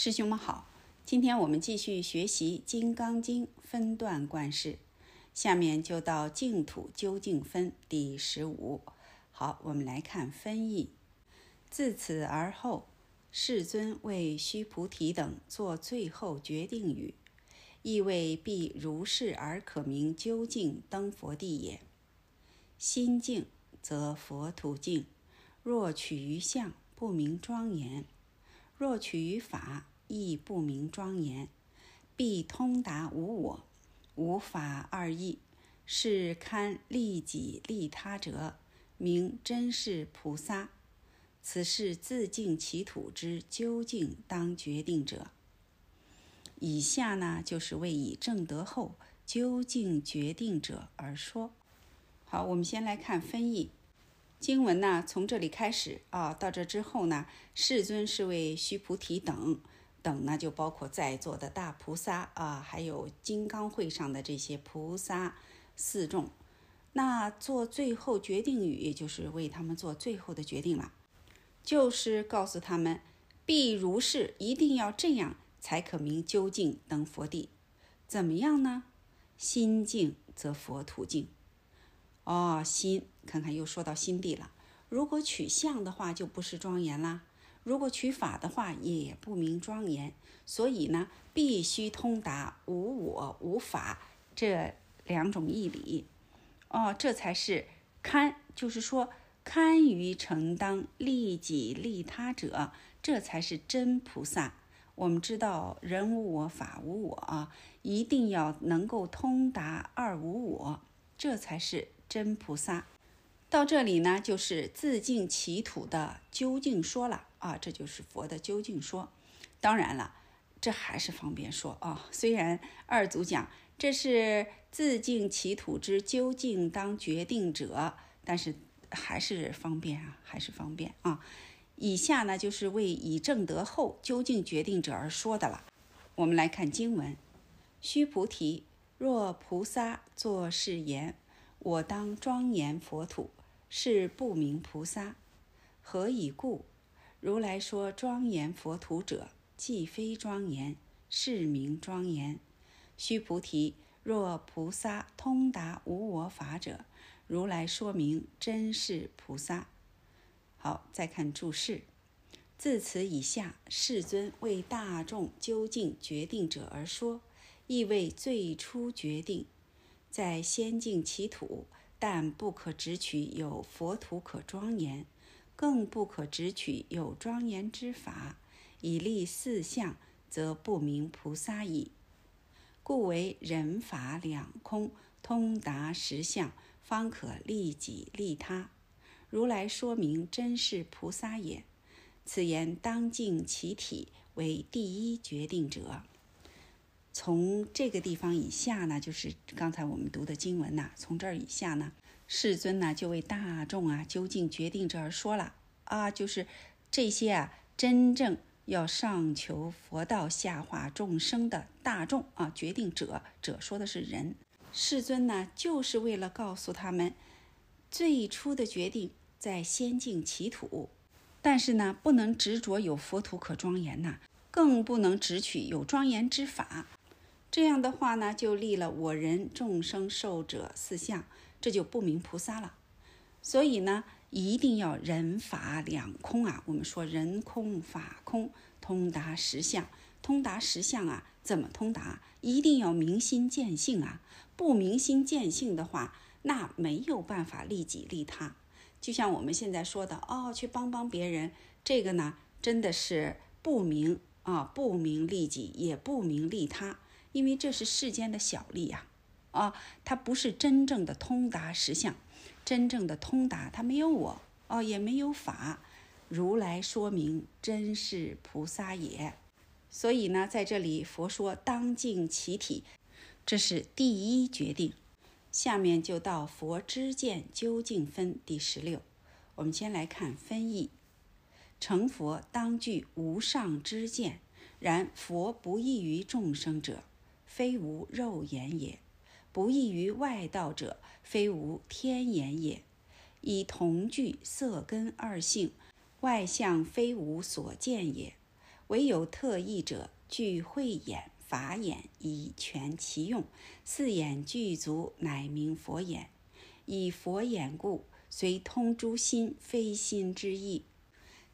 师兄们好，今天我们继续学习《金刚经》分段观世，下面就到净土究竟分第十五。好，我们来看分译。自此而后，世尊为须菩提等作最后决定语，意为必如是而可名究竟登佛地也。心净则佛土净，若取于相，不明庄严。若取于法，亦不明庄严，必通达无我、无法二义，是堪利己利他者，名真是菩萨。此是自净其土之究竟当决定者。以下呢，就是为以正得后究竟决定者而说。好，我们先来看分译。经文呢，从这里开始啊，到这之后呢，世尊是为须菩提等等呢，就包括在座的大菩萨啊，还有金刚会上的这些菩萨四众，那做最后决定语，也就是为他们做最后的决定了，就是告诉他们，必如是，一定要这样才可明究竟登佛地。怎么样呢？心净则佛土净。哦，心，看看又说到心地了。如果取相的话，就不是庄严啦；如果取法的话，也不明庄严。所以呢，必须通达无我、无法这两种义理。哦，这才是堪，就是说堪于承当利己利他者，这才是真菩萨。我们知道，人无我，法无我啊，一定要能够通达二无我，这才是。真菩萨到这里呢，就是自净其土的究竟说了啊，这就是佛的究竟说。当然了，这还是方便说啊。虽然二祖讲这是自净其土之究竟当决定者，但是还是方便啊，还是方便啊。以下呢，就是为以正得后究竟决定者而说的了。我们来看经文：须菩提，若菩萨作是言。我当庄严佛土，是不明菩萨。何以故？如来说庄严佛土者，既非庄严，是名庄严。须菩提，若菩萨通达无我法者，如来说明真是菩萨。好，再看注释。自此以下，世尊为大众究竟决定者而说，意为最初决定。在仙境其土，但不可只取有佛土可庄严，更不可只取有庄严之法，以立四相，则不明菩萨矣。故为人法两空，通达实相，方可利己利他。如来说明真是菩萨也。此言当尽其体，为第一决定者。从这个地方以下呢，就是刚才我们读的经文呐。从这儿以下呢，世尊呢就为大众啊究竟决定这儿说了啊，就是这些啊真正要上求佛道、下化众生的大众啊，决定者者说的是人。世尊呢就是为了告诉他们，最初的决定在仙境其土，但是呢不能执着有佛土可庄严呐，更不能只取有庄严之法。这样的话呢，就立了我人众生寿者四相，这就不明菩萨了。所以呢，一定要人法两空啊。我们说人空法空，通达实相。通达实相啊，怎么通达？一定要明心见性啊。不明心见性的话，那没有办法利己利他。就像我们现在说的哦，去帮帮别人，这个呢，真的是不明啊，不明利己，也不明利他。因为这是世间的小利呀，啊，它不是真正的通达实相，真正的通达，它没有我，哦，也没有法，如来说明真是菩萨也。所以呢，在这里佛说当尽其体，这是第一决定。下面就到佛知见究竟分第十六，我们先来看分译：成佛当具无上知见，然佛不异于众生者。非无肉眼也，不异于外道者，非无天眼也。以同具色根二性，外相非无所见也。唯有特异者，具慧眼、法眼，以全其用。四眼具足，乃名佛眼。以佛眼故，虽通诸心，非心之意。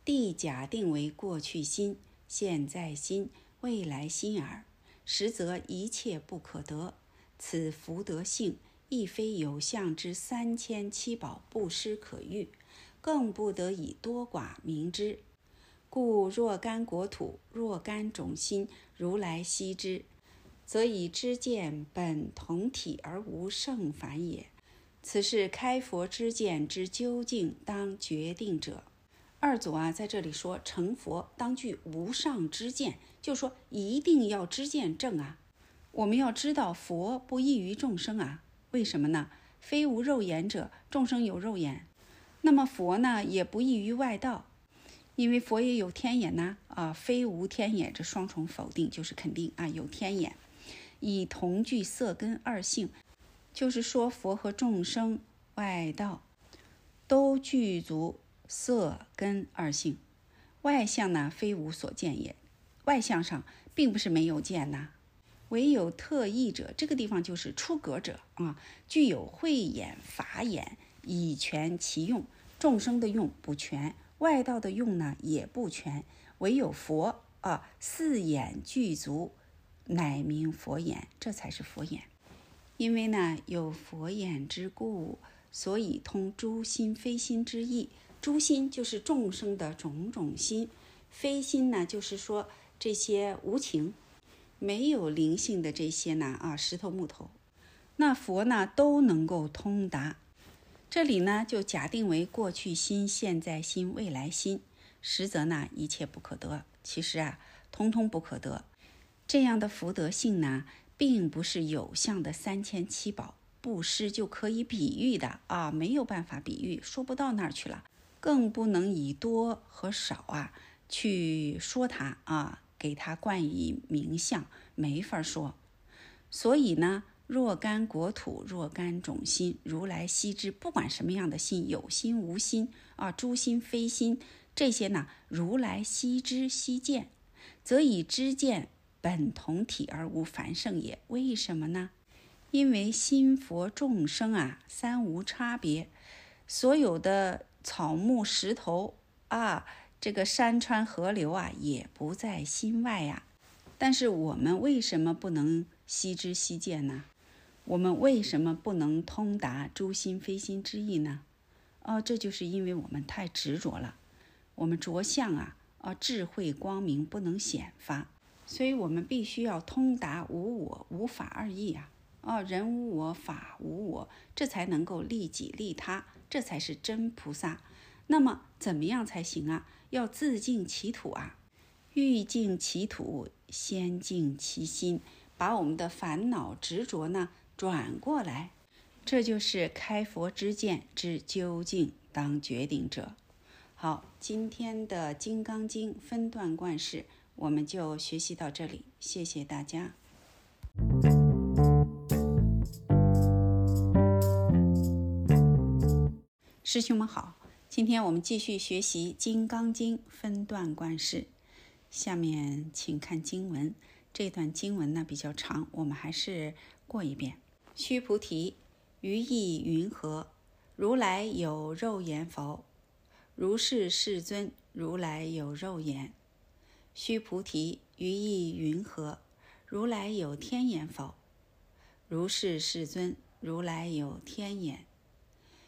地假定为过去心、现在心、未来心耳，实则一切不可得。此福德性，亦非有相之三千七宝不施可喻，更不得以多寡明之。故若干国土，若干种心，如来悉之，则以知见本同体而无胜反也。此是开佛之见之究竟当决定者。二祖啊，在这里说成佛当具无上之见，就说一定要知见正啊。我们要知道佛不异于众生啊，为什么呢？非无肉眼者，众生有肉眼，那么佛呢也不异于外道，因为佛也有天眼呐啊，非无天眼，这双重否定就是肯定啊，有天眼，以同具色根二性。就是说，佛和众生外道都具足色根二性，外相呢非无所见也。外相上并不是没有见呐，唯有特异者，这个地方就是出格者啊，具有慧眼、法眼，以全其用。众生的用不全，外道的用呢也不全，唯有佛啊，四眼具足，乃名佛眼，这才是佛眼。因为呢，有佛眼之故，所以通诸心非心之意。诸心就是众生的种种心，非心呢，就是说这些无情、没有灵性的这些呢啊，石头木头，那佛呢都能够通达。这里呢就假定为过去心、现在心、未来心，实则呢一切不可得。其实啊，通通不可得。这样的福德性呢？并不是有相的三千七宝布施就可以比喻的啊，没有办法比喻，说不到那儿去了，更不能以多和少啊去说它啊，给它冠以名相，没法说。所以呢，若干国土，若干种心，如来悉知。不管什么样的心，有心无心啊，诸心非心，这些呢，如来悉知悉见，则以知见。本同体而无凡圣也，为什么呢？因为心佛众生啊，三无差别。所有的草木石头啊，这个山川河流啊，也不在心外呀。但是我们为什么不能悉知悉见呢？我们为什么不能通达诸心非心之意呢？哦，这就是因为我们太执着了。我们着相啊，啊，智慧光明不能显发。所以我们必须要通达无我、无法二意啊！哦，人无我，法无我，这才能够利己利他，这才是真菩萨。那么怎么样才行啊？要自净其土啊！欲净其土，先净其心，把我们的烦恼执着呢转过来，这就是开佛之见之究竟当决定者。好，今天的《金刚经》分段贯释。我们就学习到这里，谢谢大家。师兄们好，今天我们继续学习《金刚经》分段观释。下面请看经文，这段经文呢比较长，我们还是过一遍。须菩提，于意云何？如来有肉眼否？如是世尊，如来有肉眼。须菩提，于意云何？如来有天眼否？如是世尊，如来有天眼。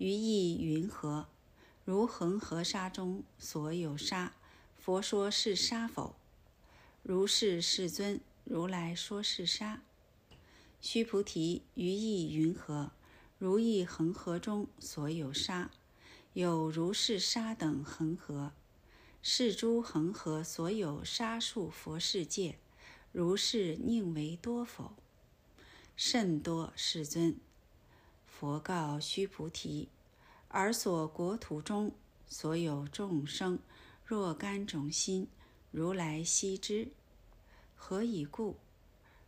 于意云何？如恒河沙中所有沙，佛说是沙否？如是世尊，如来说是沙。须菩提，于意云何？如意恒河中所有沙，有如是沙等恒河。是诸恒河所有沙数佛世界，如是宁为多否？甚多，世尊。佛告须菩提：尔所国土中所有众生，若干种心，如来悉知。何以故？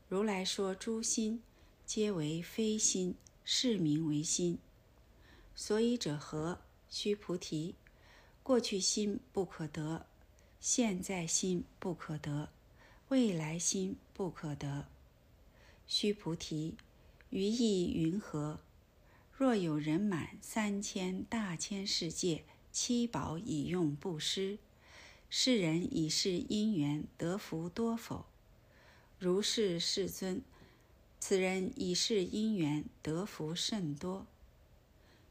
如来说诸心，皆为非心，是名为心。所以者何？须菩提。过去心不可得，现在心不可得，未来心不可得。须菩提，于意云何？若有人满三千大千世界七宝以用布施，世人以是因缘得福多否？如是，世尊。此人以是因缘得福甚多。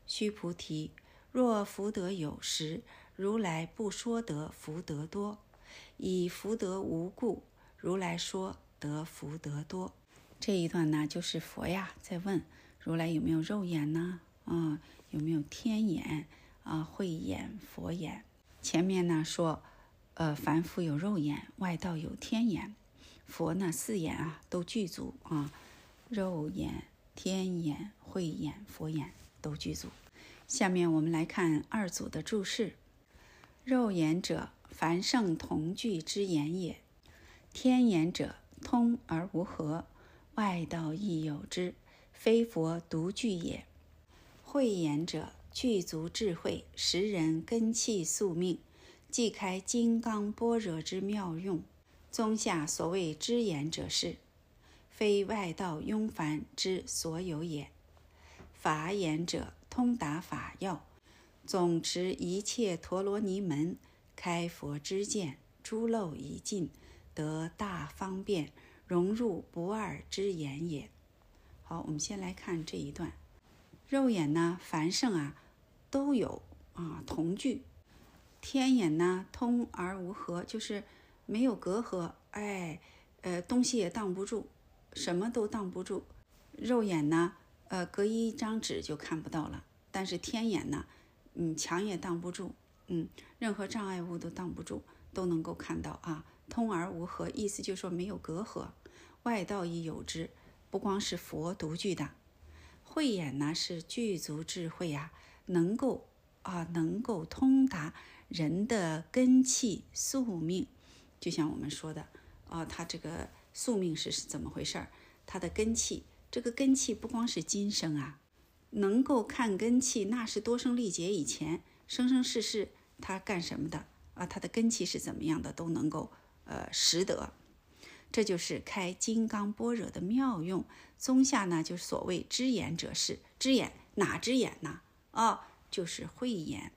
须菩提，若福德有时，如来不说得福德多，以福德无故，如来说得福德多。这一段呢，就是佛呀在问如来有没有肉眼呢？啊，有没有天眼？啊，慧眼、佛眼。前面呢说，呃，凡夫有肉眼，外道有天眼，佛呢四眼啊都具足啊，肉眼、天眼、慧眼、佛眼都具足。下面我们来看二组的注释。肉眼者，凡圣同具之言也；天眼者，通而无合，外道亦有之，非佛独具也。慧眼者，具足智慧，识人根器宿命，即开金刚般若之妙用。宗下所谓知眼者是，非外道庸凡之所有也。法眼者，通达法要。总持一切陀罗尼门，开佛之见，诸漏已尽，得大方便，融入不二之眼也。好，我们先来看这一段。肉眼呢，繁盛啊都有啊同具；天眼呢，通而无合，就是没有隔阂。哎，呃，东西也挡不住，什么都挡不住。肉眼呢，呃，隔一张纸就看不到了。但是天眼呢？嗯，墙也挡不住，嗯，任何障碍物都挡不住，都能够看到啊。通而无合，意思就是说没有隔阂，外道亦有之，不光是佛独具的。慧眼呢是具足智慧呀，能够啊能够通达人的根气宿命，就像我们说的啊，他这个宿命是怎么回事儿？他的根气，这个根气不光是今生啊。能够看根气，那是多生历劫以前生生世世他干什么的啊？他的根气是怎么样的，都能够呃识得。这就是开金刚般若的妙用。宗下呢，就是所谓知眼者是知眼，哪知眼呢？啊，就是慧眼。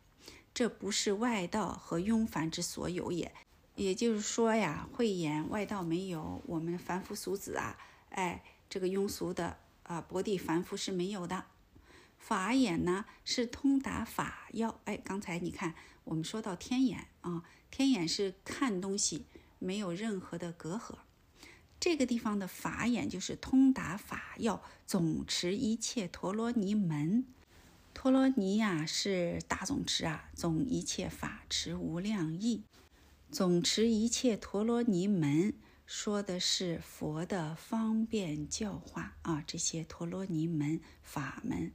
这不是外道和庸凡之所有也。也就是说呀，慧眼外道没有，我们凡夫俗子啊，哎，这个庸俗的啊，薄地凡夫是没有的。法眼呢是通达法要，哎，刚才你看我们说到天眼啊，天眼是看东西没有任何的隔阂，这个地方的法眼就是通达法要，总持一切陀罗尼门，陀罗尼呀是大总持啊，总一切法持无量义，总持一切陀罗尼门说的是佛的方便教化啊，这些陀罗尼门法门。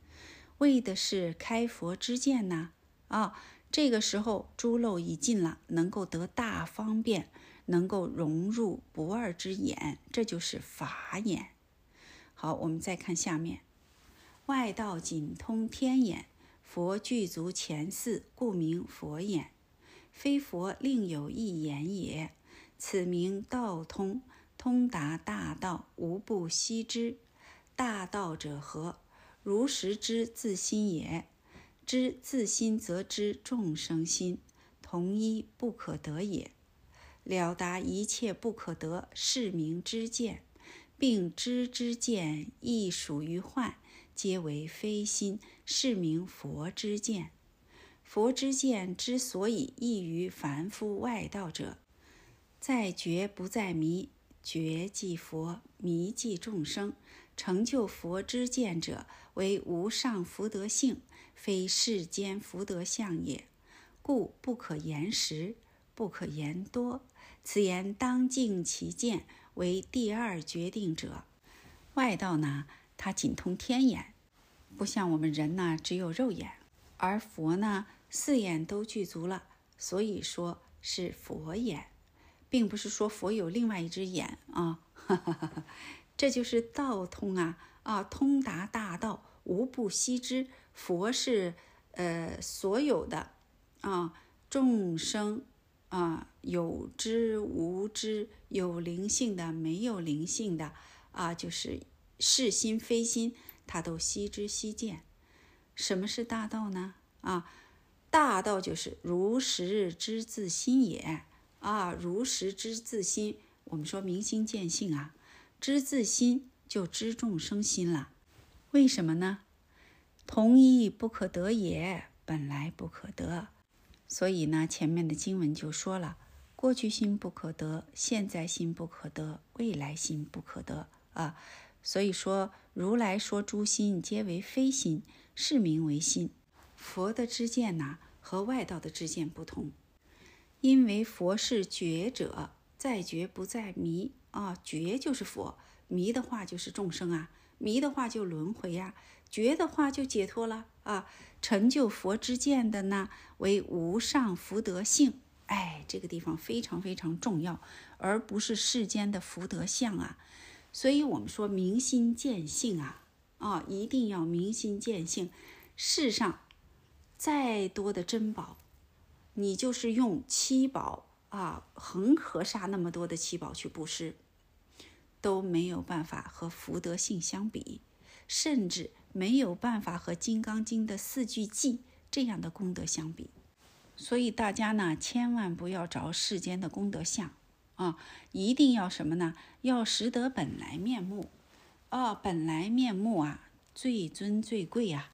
为的是开佛之见呢，啊，这个时候诸漏已尽了，能够得大方便，能够融入不二之眼，这就是法眼。好，我们再看下面，外道仅通天眼，佛具足前四，故名佛眼。非佛另有一眼也，此名道通，通达大道，无不悉之。大道者何？如实知自心也，知自心则知众生心，同一不可得也。了达一切不可得，是名知见，并知之见亦属于幻，皆为非心，是名佛之见。佛之见之所以异于凡夫外道者，在觉不在迷，觉即佛，迷即众生。成就佛之见者，为无上福德性，非世间福德相也，故不可言实。不可言多。此言当尽其见，为第二决定者。外道呢，它仅通天眼，不像我们人呢，只有肉眼，而佛呢，四眼都具足了，所以说是佛眼，并不是说佛有另外一只眼啊。哈哈哈哈这就是道通啊啊，通达大道，无不悉知。佛是呃所有的啊众生啊有知无知，有灵性的没有灵性的啊，就是是心非心，他都悉知悉见。什么是大道呢？啊，大道就是如实知自心也啊，如实知自心。我们说明心见性啊。知自心就知众生心了，为什么呢？同一不可得也，本来不可得。所以呢，前面的经文就说了：过去心不可得，现在心不可得，未来心不可得啊。所以说，如来说诸心皆为非心，是名为心。佛的知见呐，和外道的知见不同，因为佛是觉者，在觉不在迷。啊，觉就是佛，迷的话就是众生啊，迷的话就轮回呀，觉的话就解脱了啊。成就佛之见的呢，为无上福德性，哎，这个地方非常非常重要，而不是世间的福德相啊。所以，我们说明心见性啊，啊，一定要明心见性。世上再多的珍宝，你就是用七宝。啊，恒河沙那么多的七宝去布施，都没有办法和福德性相比，甚至没有办法和《金刚经》的四句偈这样的功德相比。所以大家呢，千万不要找世间的功德相啊，一定要什么呢？要识得本来面目啊，本来面目啊，最尊最贵呀。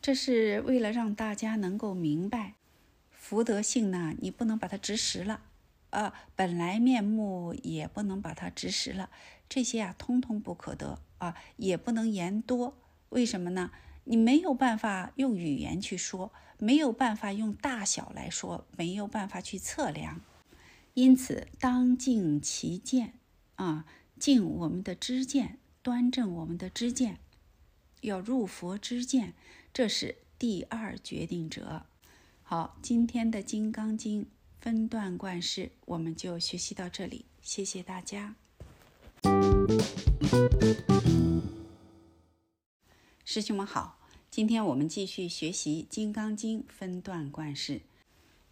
这是为了让大家能够明白。福德性呢，你不能把它执实了，啊，本来面目也不能把它执实了，这些啊，通通不可得啊，也不能言多。为什么呢？你没有办法用语言去说，没有办法用大小来说，没有办法去测量。因此，当静其见啊，静我们的知见，端正我们的知见，要入佛知见，这是第二决定者。好，今天的《金刚经》分段贯式，我们就学习到这里。谢谢大家，师兄们好。今天我们继续学习《金刚经》分段贯式，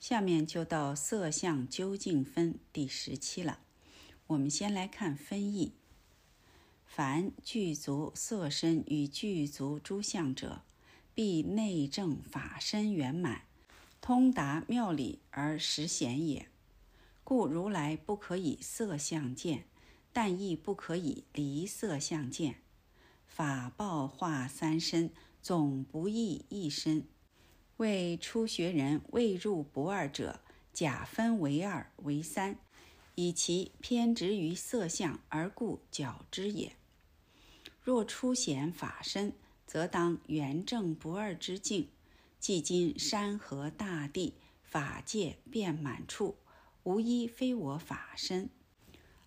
下面就到色相究竟分第十期了。我们先来看分义：凡具足色身与具足诸相者，必内证法身圆满。通达妙理而实显也，故如来不可以色相见，但亦不可以离色相见。法报化三身，总不异一身。为初学人未入不二者，假分为二为三，以其偏执于色相而故矫之也。若初显法身，则当圆正不二之境。即今山河大地法界遍满处，无一非我法身；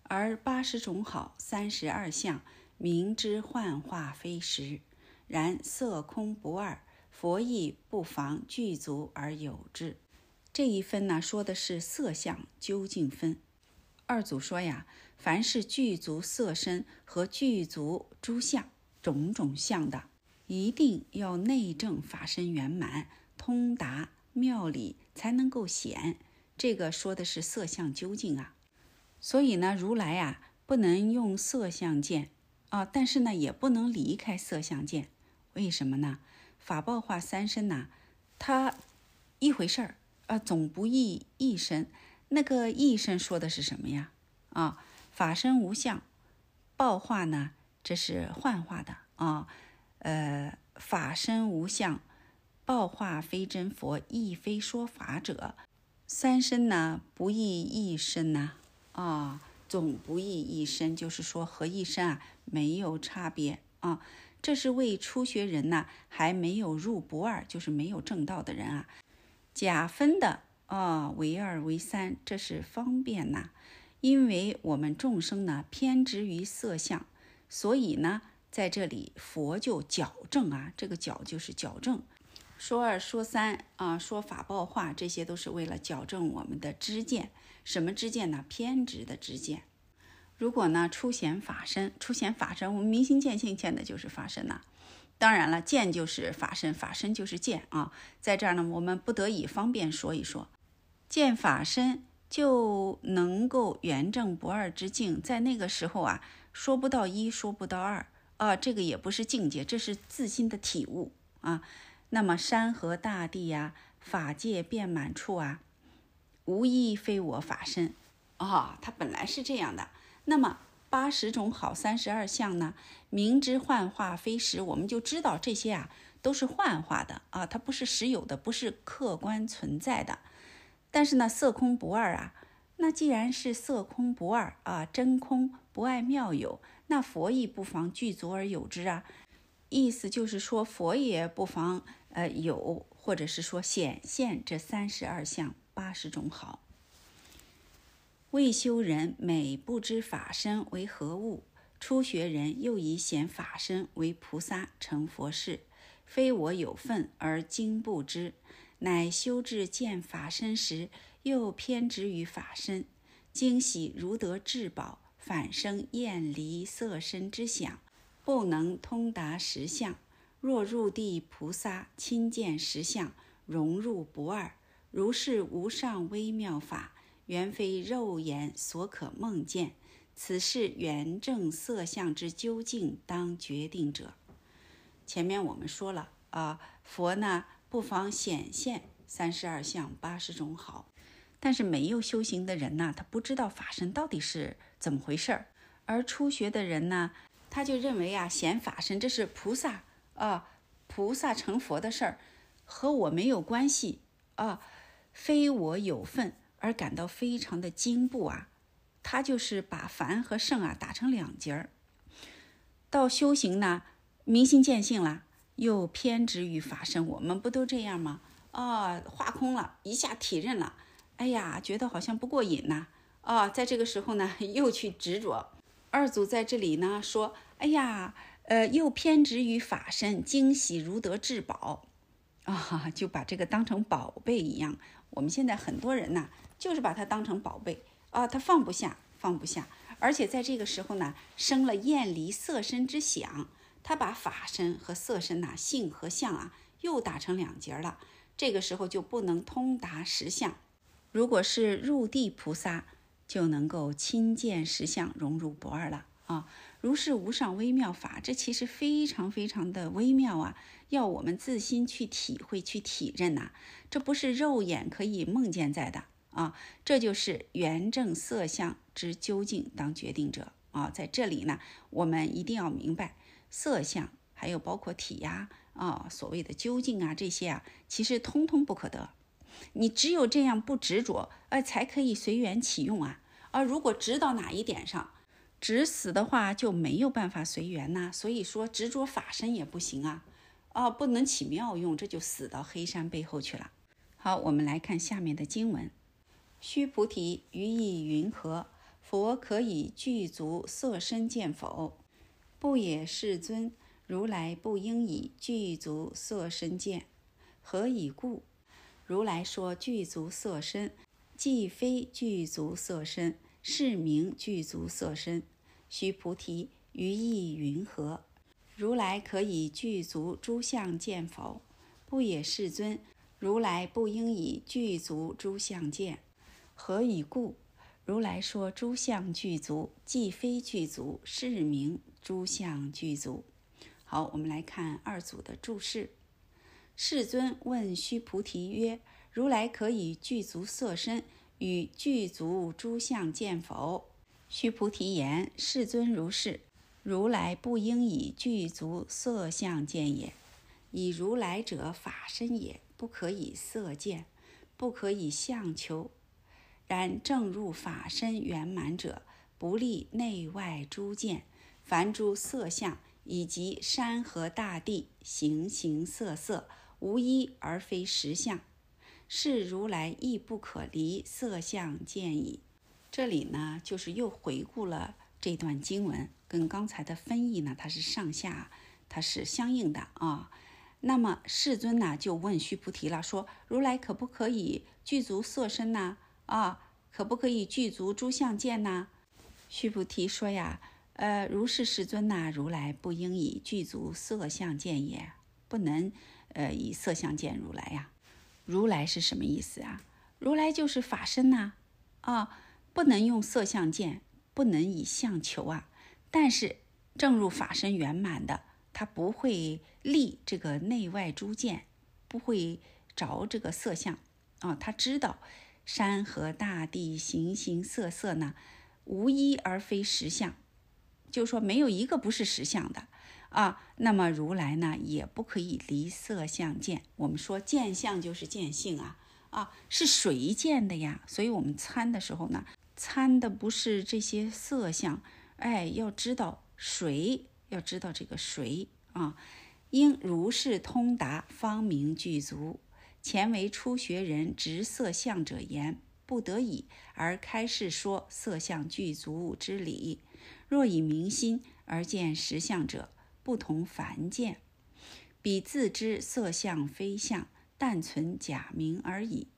而八十种好三十二相，明知幻化非实。然色空不二，佛亦不妨具足而有之。这一分呢，说的是色相究竟分。二祖说呀，凡是具足色身和具足诸相种种相的。一定要内证法身圆满，通达妙理，才能够显。这个说的是色相究竟啊。所以呢，如来啊，不能用色相见啊，但是呢，也不能离开色相见。为什么呢？法报化三身呐，它一回事儿啊，总不异一身。那个一身说的是什么呀？啊，法身无相，报化呢，这是幻化的啊。呃，法身无相，报化非真佛，亦非说法者。三身呢，不异一身呐，啊总不异一身，就是说和一身啊没有差别啊。这是为初学人呐，还没有入不二，就是没有正道的人啊，假分的啊，为二为三，这是方便呐。因为我们众生呢偏执于色相，所以呢，在这里佛就矫正啊，这个矫就是矫正。说二说三啊，说法报话，这些都是为了矫正我们的知见。什么知见呢？偏执的知见。如果呢出显法身，出显法身，我们明心见性见的就是法身呐。当然了，见就是法身，法身就是见啊。在这儿呢，我们不得已方便说一说，见法身就能够圆正不二之境。在那个时候啊，说不到一，说不到二啊，这个也不是境界，这是自心的体悟啊。那么山河大地呀，法界遍满处啊，无一非我法身啊，它本来是这样的。那么八十种好三十二相呢，明知幻化非实，我们就知道这些啊都是幻化的啊，它不是实有的，不是客观存在的。但是呢，色空不二啊，那既然是色空不二啊，真空不爱妙有，那佛亦不妨具足而有之啊。意思就是说，佛也不妨呃有，或者是说显现这三十二相八十种好。未修人每不知法身为何物，初学人又以显法身为菩萨成佛事，非我有份而今不知，乃修至见法身时，又偏执于法身，惊喜如得至宝，反生厌离色身之想。不能通达实相，若入地菩萨亲见实相，融入不二。如是无上微妙法，原非肉眼所可梦见。此是圆正色相之究竟当决定者。前面我们说了啊，佛呢不妨显现三十二相八十种好，但是没有修行的人呢，他不知道法身到底是怎么回事儿，而初学的人呢。他就认为啊，显法身这是菩萨啊，菩萨成佛的事儿，和我没有关系啊，非我有份，而感到非常的惊怖啊。他就是把凡和圣啊打成两截儿。到修行呢，明心见性了，又偏执于法身。我们不都这样吗？啊，化空了一下体认了，哎呀，觉得好像不过瘾呐。啊，在这个时候呢，又去执着。二祖在这里呢说。哎呀，呃，又偏执于法身，惊喜如得至宝，啊，就把这个当成宝贝一样。我们现在很多人呢，就是把它当成宝贝啊，他放不下，放不下。而且在这个时候呢，生了厌离色身之想，他把法身和色身呐，性和相啊，又打成两截了。这个时候就不能通达实相。如果是入地菩萨，就能够亲见实相，融入不二了啊。如是无上微妙法，这其实非常非常的微妙啊！要我们自心去体会、去体认呐，这不是肉眼可以梦见在的啊！这就是圆正色相之究竟当决定者啊！在这里呢，我们一定要明白，色相还有包括体呀啊，所谓的究竟啊这些啊，其实通通不可得。你只有这样不执着，呃，才可以随缘起用啊！而如果执到哪一点上，执死的话就没有办法随缘呐，所以说执着法身也不行啊，哦，不能起妙用，这就死到黑山背后去了。好，我们来看下面的经文：须菩提，于意云何？佛可以具足色身见否？不也，世尊。如来不应以具足色身见，何以故？如来说具足色身，既非具足色身。是名具足色身，须菩提，于意云何？如来可以具足诸相见否？不也，世尊。如来不应以具足诸相见，何以故？如来说诸相具足，既非具足，是名诸相具足。好，我们来看二组的注释。世尊问须菩提曰：“如来可以具足色身？”与具足诸相见否？须菩提言：“世尊如是。如来不应以具足色相见也。以如来者法身也，不可以色见，不可以相求。然正入法身圆满者，不立内外诸见，凡诸色相以及山河大地、形形色色，无一而非实相。是如来亦不可离色相见矣。这里呢，就是又回顾了这段经文，跟刚才的分译呢，它是上下，它是相应的啊。那么世尊呢，就问须菩提了，说：如来可不可以具足色身呢？啊，可不可以具足诸相见呢？须菩提说呀，呃，如是世尊呐，如来不应以具足色相见也，不能，呃，以色相见如来呀。如来是什么意思啊？如来就是法身呐，啊，不能用色相见，不能以相求啊。但是正入法身圆满的，他不会立这个内外诸见，不会着这个色相啊。他知道山河大地、形形色色呢，无一而非实相，就说没有一个不是实相的。啊，那么如来呢，也不可以离色相见。我们说见相就是见性啊，啊，是谁见的呀？所以我们参的时候呢，参的不是这些色相，哎，要知道谁，要知道这个谁啊，应如是通达，方明具足。前为初学人执色相者言，不得已而开示说色相具足之理。若以明心而见实相者，不同凡见，彼自知色相非相，但存假名而已。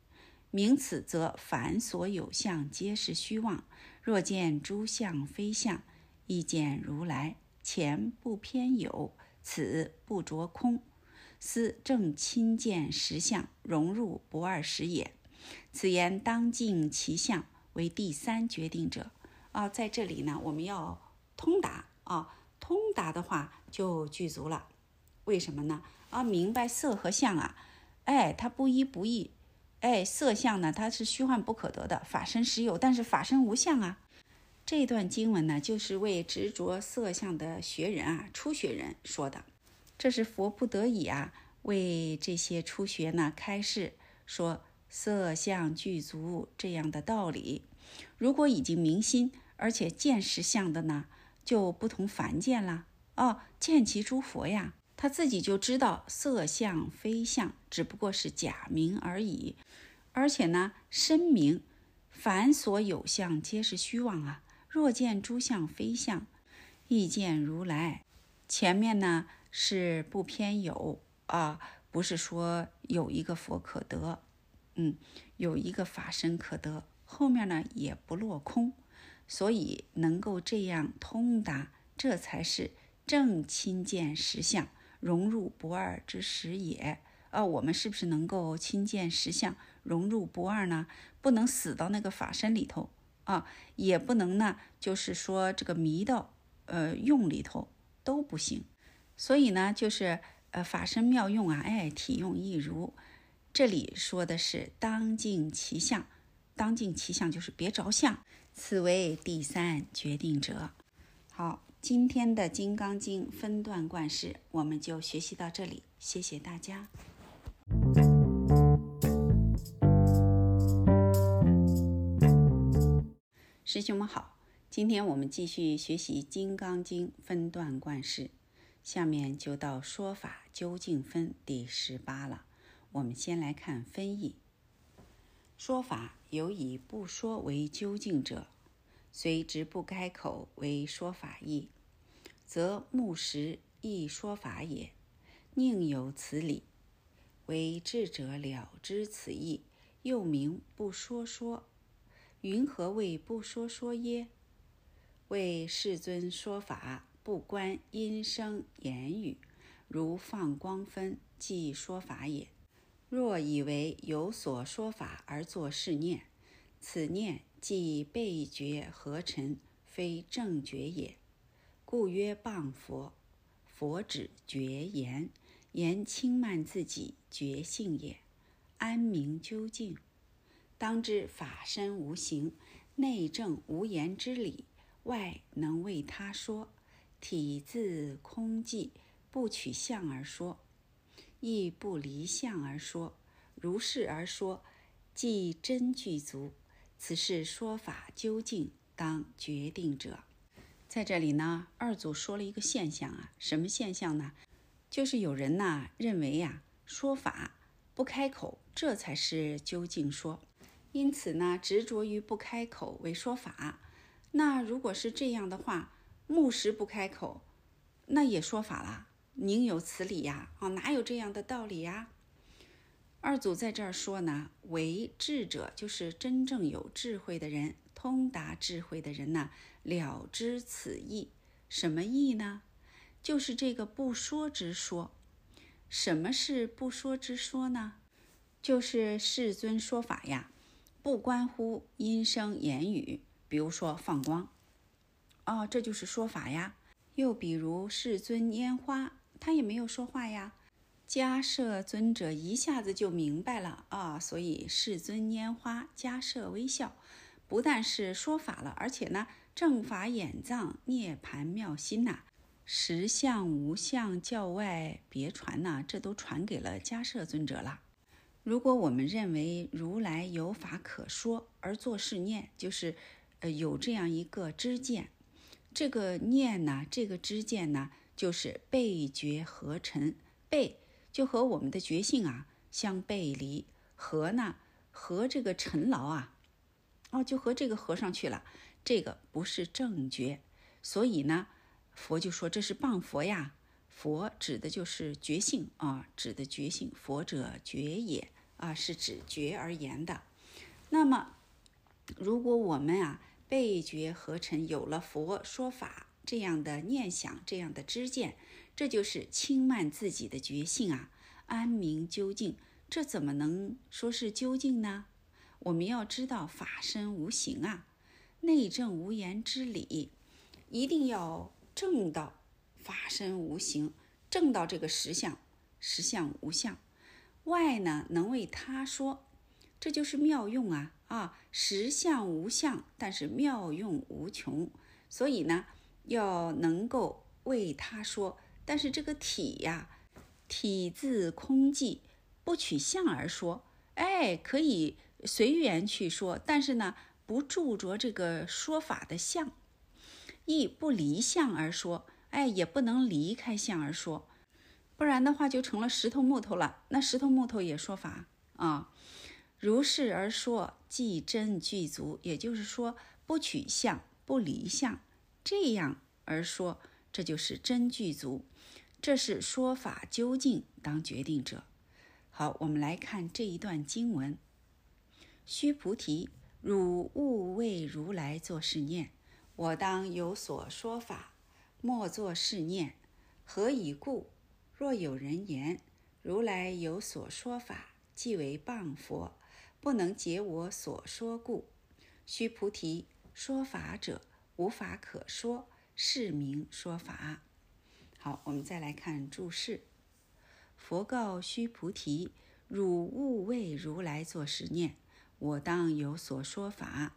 名此则凡所有相皆是虚妄。若见诸相非相，亦见如来前不偏有，此不着空，斯正亲见实相，融入不二实也。此言当尽其相，为第三决定者。啊，在这里呢，我们要通达啊。通达的话就具足了，为什么呢？啊，明白色和相啊，哎，它不一不异，哎，色相呢，它是虚幻不可得的，法身实有，但是法身无相啊。这段经文呢，就是为执着色相的学人啊，初学人说的。这是佛不得已啊，为这些初学呢开示说色相具足这样的道理。如果已经明心，而且见实相的呢？就不同凡见了哦，见其诸佛呀，他自己就知道色相非相，只不过是假名而已。而且呢，深明凡所有相皆是虚妄啊。若见诸相非相，亦见如来。前面呢是不偏有啊，不是说有一个佛可得，嗯，有一个法身可得。后面呢也不落空。所以能够这样通达，这才是正亲见实相，融入不二之实也。啊，我们是不是能够亲见实相，融入不二呢？不能死到那个法身里头啊，也不能呢，就是说这个迷到呃用里头都不行。所以呢，就是呃法身妙用啊，哎，体用亦如。这里说的是当尽其相，当尽其相就是别着相。此为第三决定者。好，今天的《金刚经》分段贯释，我们就学习到这里。谢谢大家，师兄们好。今天我们继续学习《金刚经》分段贯释，下面就到说法究竟分第十八了。我们先来看分译。说法有以不说为究竟者，虽直不开口为说法义，则木石亦说法也。宁有此理，为智者了知此意，又名不说说。云何谓不说说耶？为世尊说法不关音声言语，如放光分，即说法也。若以为有所说法而作是念，此念即背觉合尘，非正觉也。故曰谤佛。佛指绝言，言轻慢自己觉性也。安明究竟，当知法身无形，内证无言之理，外能为他说。体自空寂，不取相而说。亦不离相而说，如是而说，即真具足。此是说法究竟当决定者。在这里呢，二祖说了一个现象啊，什么现象呢？就是有人呐认为呀，说法不开口，这才是究竟说。因此呢，执着于不开口为说法。那如果是这样的话，木石不开口，那也说法了。宁有此理呀！啊，哪有这样的道理呀？二祖在这儿说呢，为智者就是真正有智慧的人，通达智慧的人呢，了知此意。什么意呢？就是这个不说之说。什么是不说之说呢？就是世尊说法呀，不关乎音声言语。比如说放光，哦，这就是说法呀。又比如世尊拈花。他也没有说话呀，迦摄尊者一下子就明白了啊，所以世尊拈花，迦摄微笑，不但是说法了，而且呢，正法眼藏，涅盘妙心呐，实相无相教外别传呐，这都传给了迦摄尊者了。如果我们认为如来有法可说而作是念，就是呃有这样一个知见，这个念呢，这个知见呢。就是背觉合尘，背就和我们的觉性啊相背离，合呢和这个尘劳啊，哦就和这个合上去了，这个不是正觉，所以呢佛就说这是谤佛呀。佛指的就是觉性啊，指的觉性，佛者觉也啊，是指觉而言的。那么如果我们啊背觉合尘有了佛说法。这样的念想，这样的知见，这就是轻慢自己的觉性啊！安明究竟，这怎么能说是究竟呢？我们要知道法身无形啊，内证无言之理，一定要证到法身无形，证到这个实相，实相无相。外呢，能为他说，这就是妙用啊！啊，实相无相，但是妙用无穷，所以呢。要能够为他说，但是这个体呀，体自空寂，不取相而说，哎，可以随缘去说，但是呢，不著着这个说法的相，亦不离相而说，哎，也不能离开相而说，不然的话就成了石头木头了。那石头木头也说法啊，如是而说，即真具足，也就是说，不取相，不离相。这样而说，这就是真具足，这是说法究竟当决定者。好，我们来看这一段经文：须菩提，汝勿为如来作是念：我当有所说法，莫作是念。何以故？若有人言如来有所说法，即为谤佛，不能解我所说故。须菩提，说法者。无法可说，是名说法。好，我们再来看注释。佛告须菩提：“汝勿为如来作是念，我当有所说法。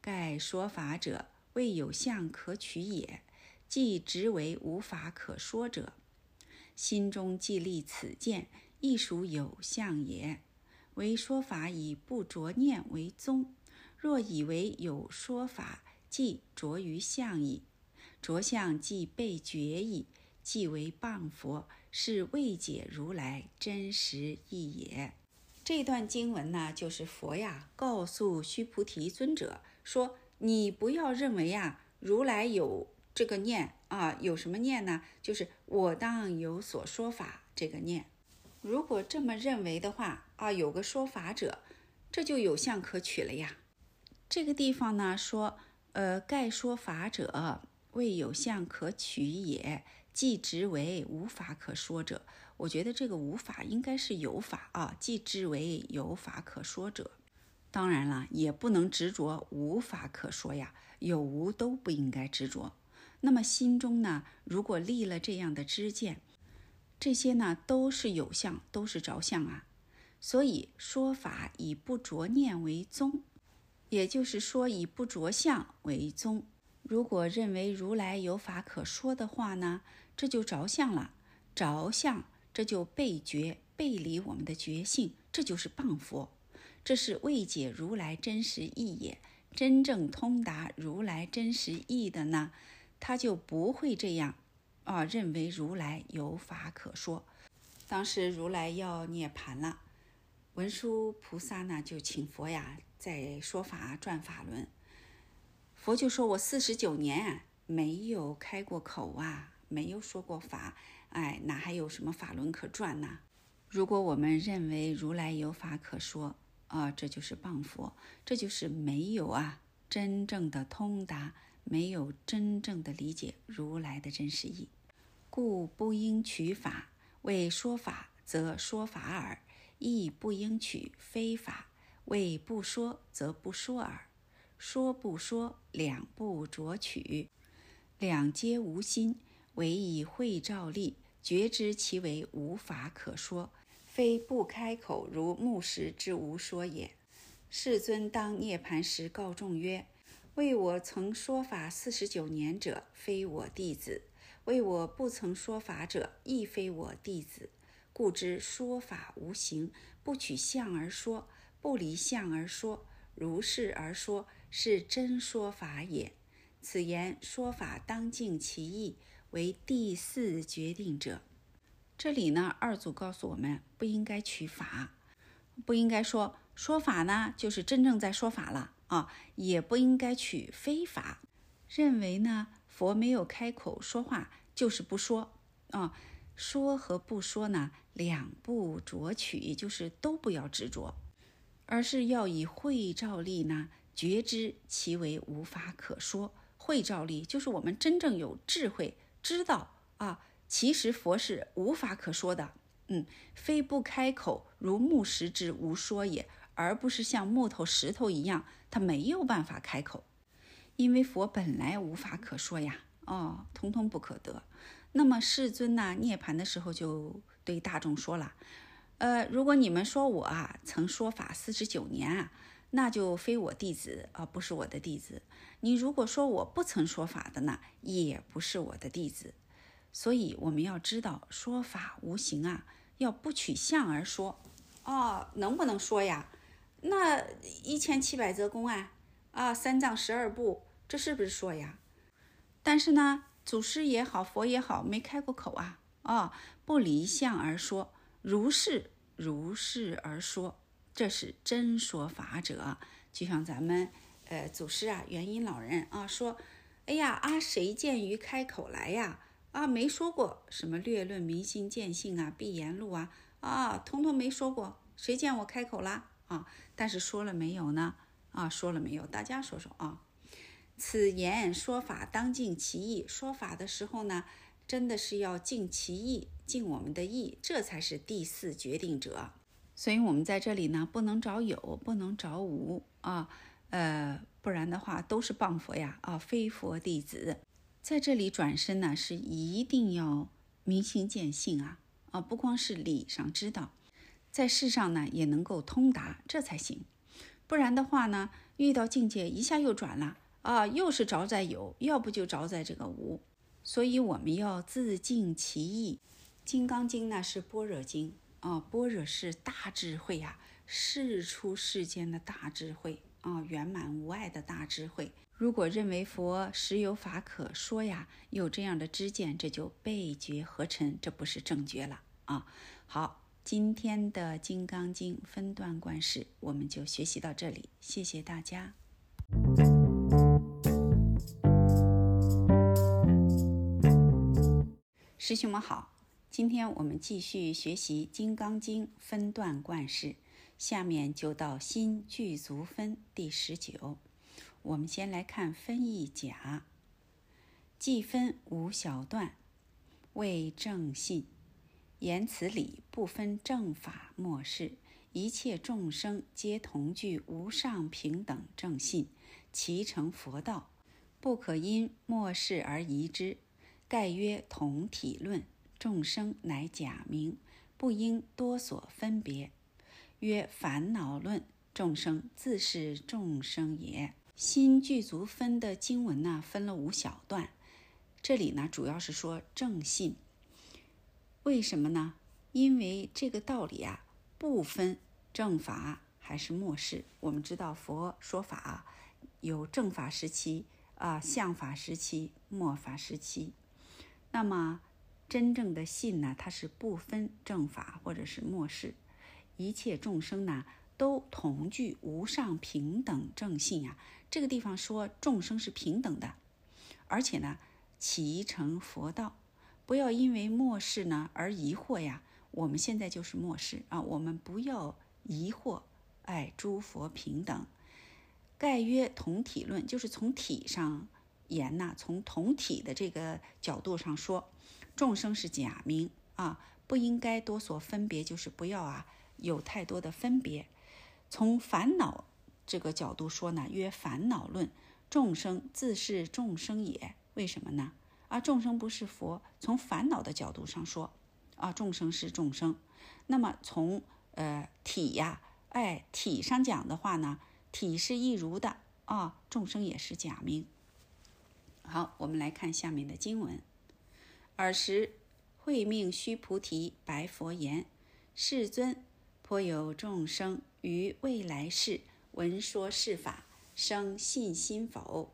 盖说法者，未有相可取也，即直为无法可说者。心中既立此见，亦属有相也。为说法以不着念为宗。若以为有说法，即着于相矣，着相即被觉矣，即为谤佛，是未解如来真实义也。这段经文呢，就是佛呀告诉须菩提尊者说：“你不要认为呀，如来有这个念啊，有什么念呢？就是我当有所说法这个念。如果这么认为的话啊，有个说法者，这就有相可取了呀。这个地方呢说。”呃，盖说法者，未有相可取也，即直为无法可说者。我觉得这个无法应该是有法啊，即知为有法可说者。当然了，也不能执着无法可说呀，有无都不应该执着。那么心中呢，如果立了这样的知见，这些呢都是有相，都是着相啊。所以说法以不着念为宗。也就是说，以不着相为宗。如果认为如来有法可说的话呢，这就着相了。着相，这就背觉背离我们的觉性，这就是谤佛。这是未解如来真实意也。真正通达如来真实意的呢，他就不会这样啊，认为如来有法可说。当时如来要涅盘了，文殊菩萨呢就请佛呀在说法转法轮。佛就说：“我四十九年啊，没有开过口啊，没有说过法，哎，哪还有什么法轮可转呢？如果我们认为如来有法可说啊，这就是谤佛，这就是没有啊真正的通达，没有真正的理解如来的真实意，故不应取法。为说法，则说法耳；亦不应取非法，为不说，则不说耳。”说不说，两不着取，两皆无心，唯以会照力，觉知其为无法可说，非不开口如木石之无说也。世尊当涅盘时告众曰：“为我曾说法四十九年者，非我弟子；为我不曾说法者，亦非我弟子。故知说法无形，不取相而说，不离相而说，如是而说。”是真说法也。此言说法当尽其意，为第四决定者。这里呢，二祖告诉我们，不应该取法，不应该说说法呢就是真正在说法了啊，也不应该取非法，认为呢佛没有开口说话就是不说啊。说和不说呢，两不着取，就是都不要执着，而是要以慧照力呢。觉知其为无法可说，慧照力就是我们真正有智慧，知道啊，其实佛是无法可说的，嗯，非不开口如木石之无说也，而不是像木头石头一样，他没有办法开口，因为佛本来无法可说呀，哦，通通不可得。那么世尊呢，涅槃的时候就对大众说了，呃，如果你们说我啊，曾说法四十九年啊。那就非我弟子啊，不是我的弟子。你如果说我不曾说法的呢，也不是我的弟子。所以我们要知道，说法无形啊，要不取相而说。哦，能不能说呀？那一千七百则公案啊，三藏十二部，这是不是说呀？但是呢，祖师也好，佛也好，没开过口啊。哦，不离相而说，如是如是而说。这是真说法者，就像咱们呃祖师啊，元音老人啊说：“哎呀啊，谁见于开口来呀？啊，没说过什么略论明心见性啊，闭言录啊，啊，通通没说过。谁见我开口啦？啊，但是说了没有呢？啊，说了没有？大家说说啊。此言说法当尽其意，说法的时候呢，真的是要尽其意，尽我们的意，这才是第四决定者。”所以，我们在这里呢，不能找有，不能找无啊，呃，不然的话都是谤佛呀啊，非佛弟子。在这里转身呢，是一定要明心见性啊啊，不光是理上知道，在世上呢也能够通达，这才行。不然的话呢，遇到境界一下又转了啊，又是着在有，要不就着在这个无。所以我们要自尽其意。《金刚经》呢是般若经。啊，般若是大智慧呀，世出世间的大智慧啊，圆满无碍的大智慧。如果认为佛实有法可说呀，有这样的知见，这就背觉合尘，这不是正觉了啊。好，今天的《金刚经》分段观世，我们就学习到这里，谢谢大家。师兄们好。今天我们继续学习《金刚经》分段贯释，下面就到心具足分第十九。我们先来看分义甲，既分无小段，为正信。言此理不分正法末世，一切众生皆同具无上平等正信，其成佛道，不可因末世而移之。盖曰同体论。众生乃假名，不应多所分别。曰烦恼论，众生自是众生也。心具足分的经文呢，分了五小段。这里呢，主要是说正信。为什么呢？因为这个道理啊，不分正法还是末世。我们知道佛说法啊有正法时期啊，相法时期，末法时期。那么真正的信呢，它是不分正法或者是末世，一切众生呢，都同具无上平等正信呀。这个地方说众生是平等的，而且呢，其成佛道。不要因为末世呢而疑惑呀。我们现在就是末世啊，我们不要疑惑。哎，诸佛平等，盖曰同体论，就是从体上言呐，从同体的这个角度上说，众生是假名啊，不应该多所分别，就是不要啊。有太多的分别，从烦恼这个角度说呢，曰烦恼论，众生自是众生也。为什么呢？啊，众生不是佛。从烦恼的角度上说，啊，众生是众生。那么从呃体呀，哎，体上讲的话呢，体是一如的啊，众生也是假名。好，我们来看下面的经文。尔时会命须菩提白佛言：“世尊。”颇有众生于未来世闻说是法，生信心否？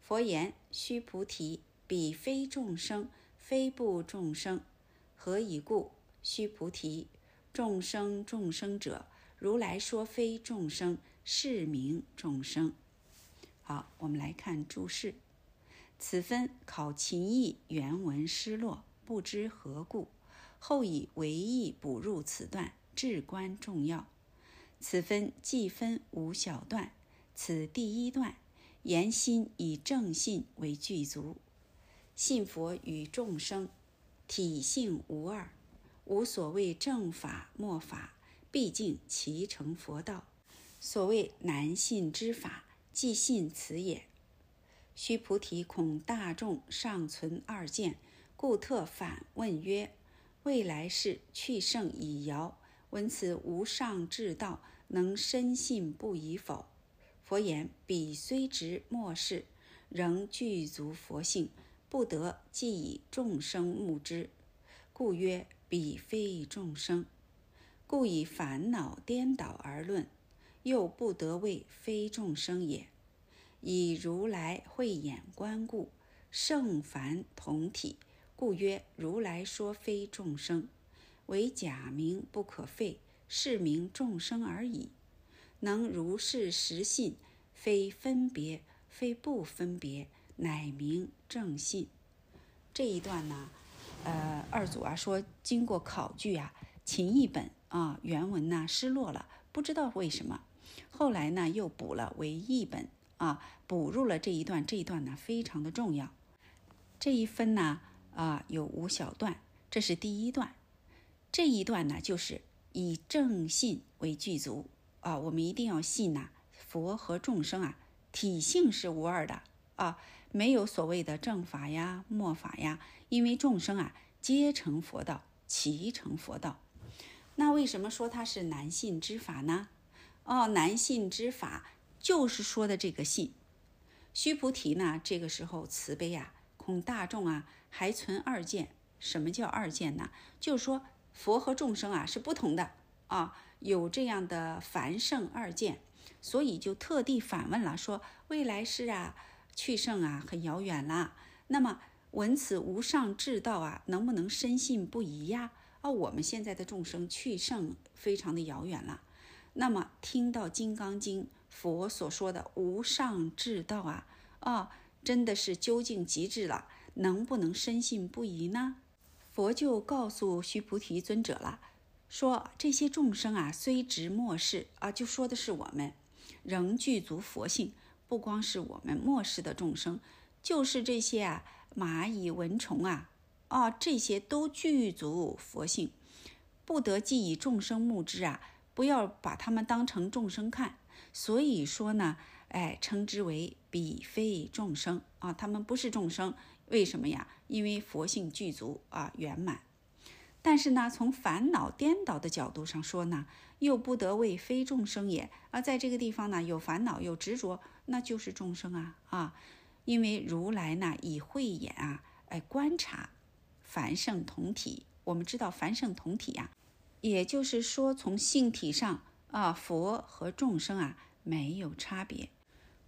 佛言：须菩提，彼非众生，非不众生。何以故？须菩提，众生众生者，如来说非众生，是名众生。好，我们来看注释。此分考秦义原文失落，不知何故，后以为意补入此段。至关重要。此分既分无小段。此第一段言心以正信为具足，信佛与众生体性无二，无所谓正法末法，毕竟其成佛道。所谓难信之法，即信此也。须菩提，恐大众尚存二见，故特反问曰：未来世去圣已遥。闻此无上至道，能深信不疑否？佛言：彼虽执末世，仍具足佛性，不得既以众生目之，故曰彼非众生。故以烦恼颠倒而论，又不得谓非众生也。以如来慧眼观故，圣凡同体，故曰如来说非众生。为假名不可废，是名众生而已。能如是实信，非分别，非不分别，乃名正信。这一段呢，呃，二祖啊说，经过考据啊，秦译本啊原文呢失落了，不知道为什么。后来呢又补了为译本啊，补入了这一段。这一段呢非常的重要。这一分呢啊有五小段，这是第一段。这一段呢，就是以正信为具足啊，我们一定要信呐，佛和众生啊，体性是无二的啊，没有所谓的正法呀、末法呀，因为众生啊，皆成佛道，齐成佛道。那为什么说它是难信之法呢？哦，难信之法就是说的这个信。须菩提呢，这个时候慈悲啊，恐大众啊还存二见。什么叫二见呢？就是说。佛和众生啊是不同的啊，有这样的凡圣二见，所以就特地反问了，说未来世啊去圣啊很遥远了。那么闻此无上至道啊，能不能深信不疑呀？啊，我们现在的众生去圣非常的遥远了。那么听到《金刚经》佛所说的无上至道啊，啊，真的是究竟极致了，能不能深信不疑呢？佛就告诉须菩提尊者了，说这些众生啊，虽执末世啊，就说的是我们，仍具足佛性。不光是我们末世的众生，就是这些啊蚂蚁、蚊虫啊，啊这些都具足佛性，不得既以众生目之啊，不要把他们当成众生看。所以说呢，哎，称之为彼非众生啊，他们不是众生。为什么呀？因为佛性具足啊，圆满。但是呢，从烦恼颠倒的角度上说呢，又不得为非众生也而。在这个地方呢，有烦恼有执着，那就是众生啊啊。因为如来呢，以慧眼啊，哎观察凡圣同体。我们知道凡圣同体呀，也就是说从性体上啊，佛和众生啊没有差别，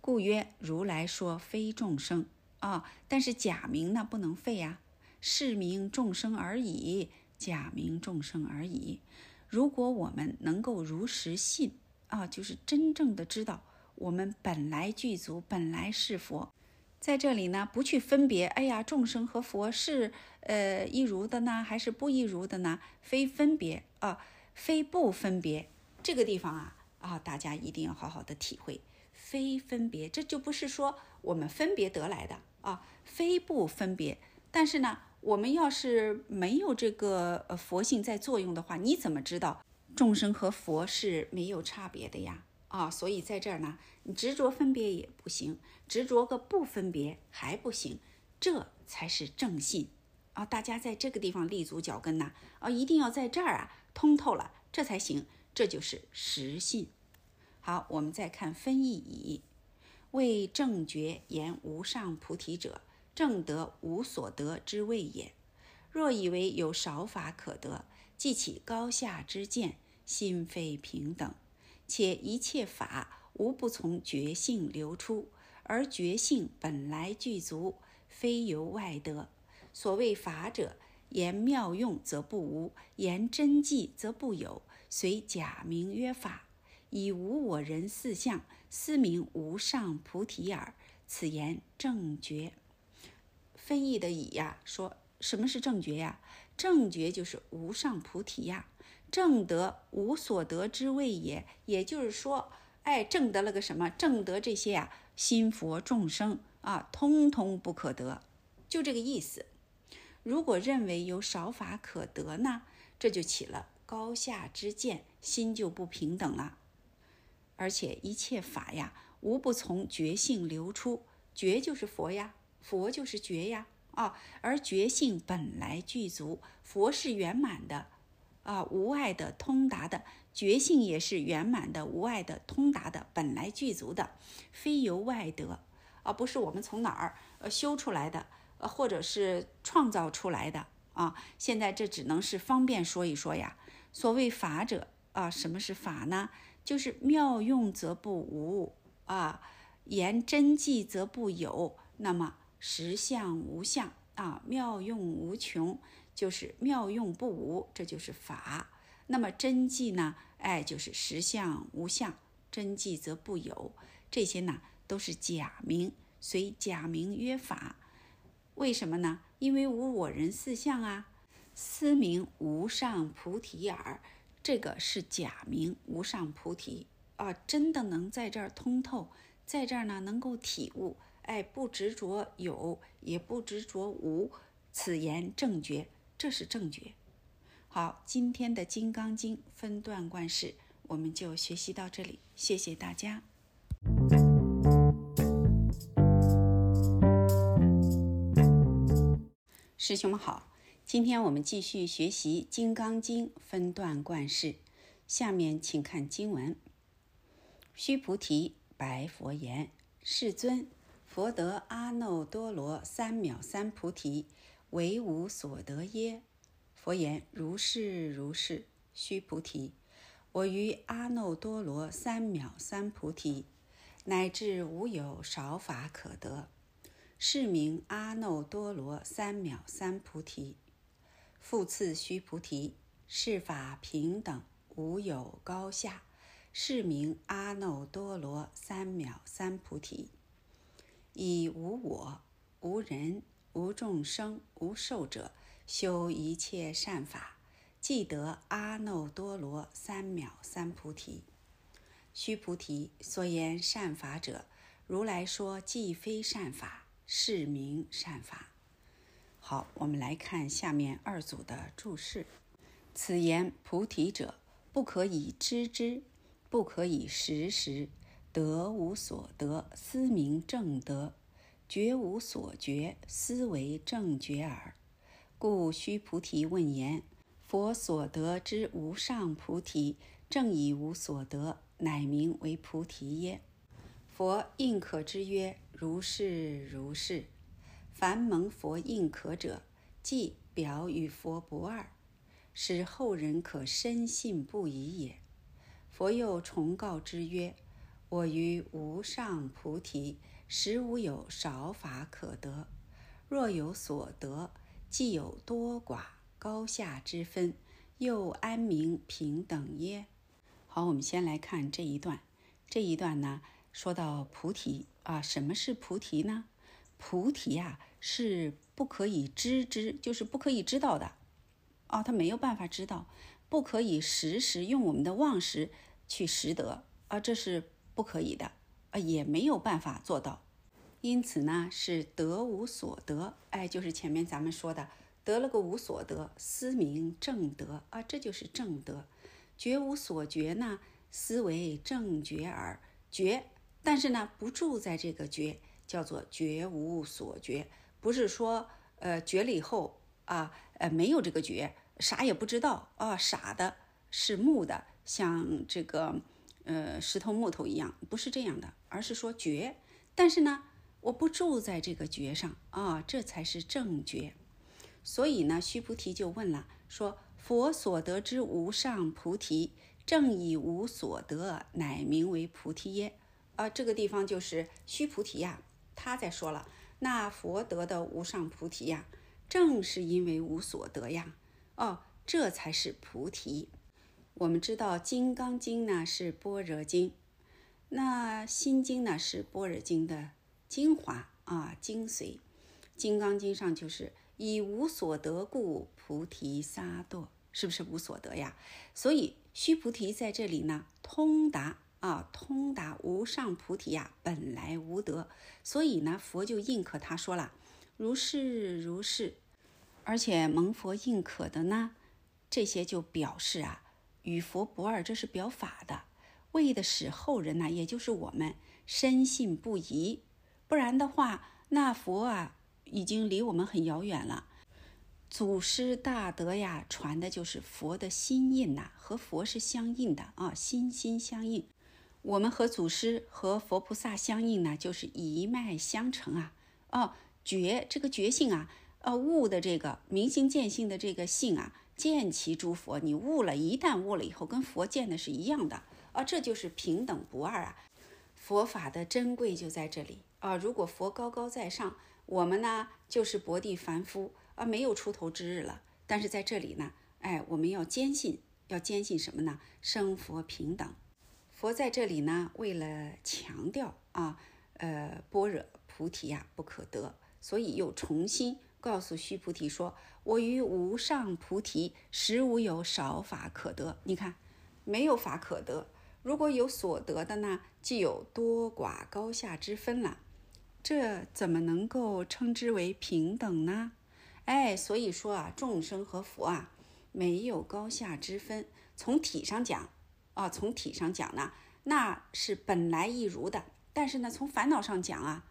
故曰如来说非众生。啊，但是假名呢不能废呀，是名众生而已，假名众生而已。如果我们能够如实信啊，就是真正的知道我们本来具足，本来是佛。在这里呢，不去分别，哎呀，众生和佛是呃一如的呢，还是不一如的呢？非分别啊，非不分别。这个地方啊啊，大家一定要好好的体会，非分别，这就不是说我们分别得来的啊，非不分别。但是呢，我们要是没有这个呃佛性在作用的话，你怎么知道众生和佛是没有差别的呀？啊，所以在这儿呢，你执着分别也不行，执着个不分别还不行，这才是正信啊！大家在这个地方立足脚跟呐，啊，一定要在这儿啊通透了，这才行，这就是实信。好，我们再看分义乙，为正觉言无上菩提者，正得无所得之谓也。若以为有少法可得，即起高下之见，心非平等。且一切法无不从觉性流出，而觉性本来具足，非由外得。所谓法者，言妙用则不无，言真迹则不有，虽假名曰法，以无我人四相，斯名无上菩提耳。此言正觉。分译的乙呀，说什么是正觉呀？正觉就是无上菩提呀。正得无所得之谓也，也就是说，哎，正得了个什么？正得这些呀，心佛众生啊，通通不可得，就这个意思。如果认为有少法可得呢，这就起了高下之见，心就不平等了。而且一切法呀，无不从觉性流出，觉就是佛呀，佛就是觉呀，啊，而觉性本来具足，佛是圆满的。啊，无碍的、通达的觉性也是圆满的、无碍的、通达的，本来具足的，非由外得，而不是我们从哪儿呃修出来的，呃，或者是创造出来的啊。现在这只能是方便说一说呀。所谓法者啊，什么是法呢？就是妙用则不无啊，言真迹则不有，那么实相无相啊，妙用无穷。就是妙用不无，这就是法。那么真迹呢？哎，就是实相无相，真迹则不有。这些呢都是假名，所以假名曰法。为什么呢？因为无我人四相啊，斯名无上菩提耳。这个是假名，无上菩提啊，真的能在这儿通透，在这儿呢能够体悟。哎，不执着有，也不执着无，此言正觉。这是正觉。好，今天的《金刚经》分段观世，我们就学习到这里。谢谢大家，师兄们好。今天我们继续学习《金刚经》分段观世。下面请看经文：须菩提，白佛言：“世尊，佛得阿耨多罗三藐三菩提。”为无所得耶？佛言：如是如是。须菩提，我于阿耨多罗三藐三菩提，乃至无有少法可得，是名阿耨多罗三藐三菩提。复次，须菩提，是法平等，无有高下，是名阿耨多罗三藐三菩提。以无我，无人。无众生无寿者，修一切善法，即得阿耨多罗三藐三菩提。须菩提，所言善法者，如来说既非善法，是名善法。好，我们来看下面二组的注释。此言菩提者，不可以知之，不可以识时，得无所得，思名正德。觉无所觉，思为正觉耳。故须菩提问言：佛所得之无上菩提，正以无所得，乃名为菩提耶？佛应可知曰：如是如是。凡蒙佛应可者，即表与佛不二，使后人可深信不疑也。佛又重告之曰：我于无上菩提。实无有少法可得，若有所得，既有多寡高下之分，又安名平等耶？好，我们先来看这一段。这一段呢，说到菩提啊，什么是菩提呢？菩提呀，是不可以知之，就是不可以知道的。哦，他没有办法知道，不可以时时用我们的妄识去识得啊，这是不可以的啊，也没有办法做到。因此呢，是得无所得，哎，就是前面咱们说的，得了个无所得，思明正德啊，这就是正德。觉无所觉呢，思为正觉耳，觉，但是呢，不住在这个觉，叫做觉无所觉，不是说呃觉了以后啊，呃没有这个觉，啥也不知道啊，傻的，是木的，像这个呃石头木头一样，不是这样的，而是说觉，但是呢。我不住在这个觉上啊，这才是正觉。所以呢，须菩提就问了，说：“佛所得之无上菩提，正以无所得，乃名为菩提耶？”啊，这个地方就是须菩提呀，他在说了，那佛得的无上菩提呀，正是因为无所得呀，哦，这才是菩提。我们知道《金刚经》呢是般若经，那《心经》呢是般若经的。精华啊，精髓，《金刚经》上就是以无所得故，菩提萨埵，是不是无所得呀？所以须菩提在这里呢，通达啊，通达无上菩提呀，本来无德，所以呢，佛就应可他说了，如是如是，而且蒙佛应可的呢，这些就表示啊，与佛不二，这是表法的，为的使后人呢，也就是我们深信不疑。不然的话，那佛啊，已经离我们很遥远了。祖师大德呀，传的就是佛的心印呐，和佛是相应的啊，心心相印。我们和祖师和佛菩萨相应呢，就是一脉相承啊。哦，觉这个觉性啊，呃，悟的这个明心见性的这个性啊，见其诸佛，你悟了，一旦悟了以后，跟佛见的是一样的啊，这就是平等不二啊。佛法的珍贵就在这里啊！如果佛高高在上，我们呢就是薄地凡夫啊，没有出头之日了。但是在这里呢，哎，我们要坚信，要坚信什么呢？生佛平等。佛在这里呢，为了强调啊，呃，般若菩提呀不可得，所以又重新告诉须菩提说：“我于无上菩提实无有少法可得。”你看，没有法可得。如果有所得的呢，既有多寡高下之分了，这怎么能够称之为平等呢？哎，所以说啊，众生和佛啊，没有高下之分。从体上讲啊，从体上讲呢，那是本来一如的。但是呢，从烦恼上讲啊，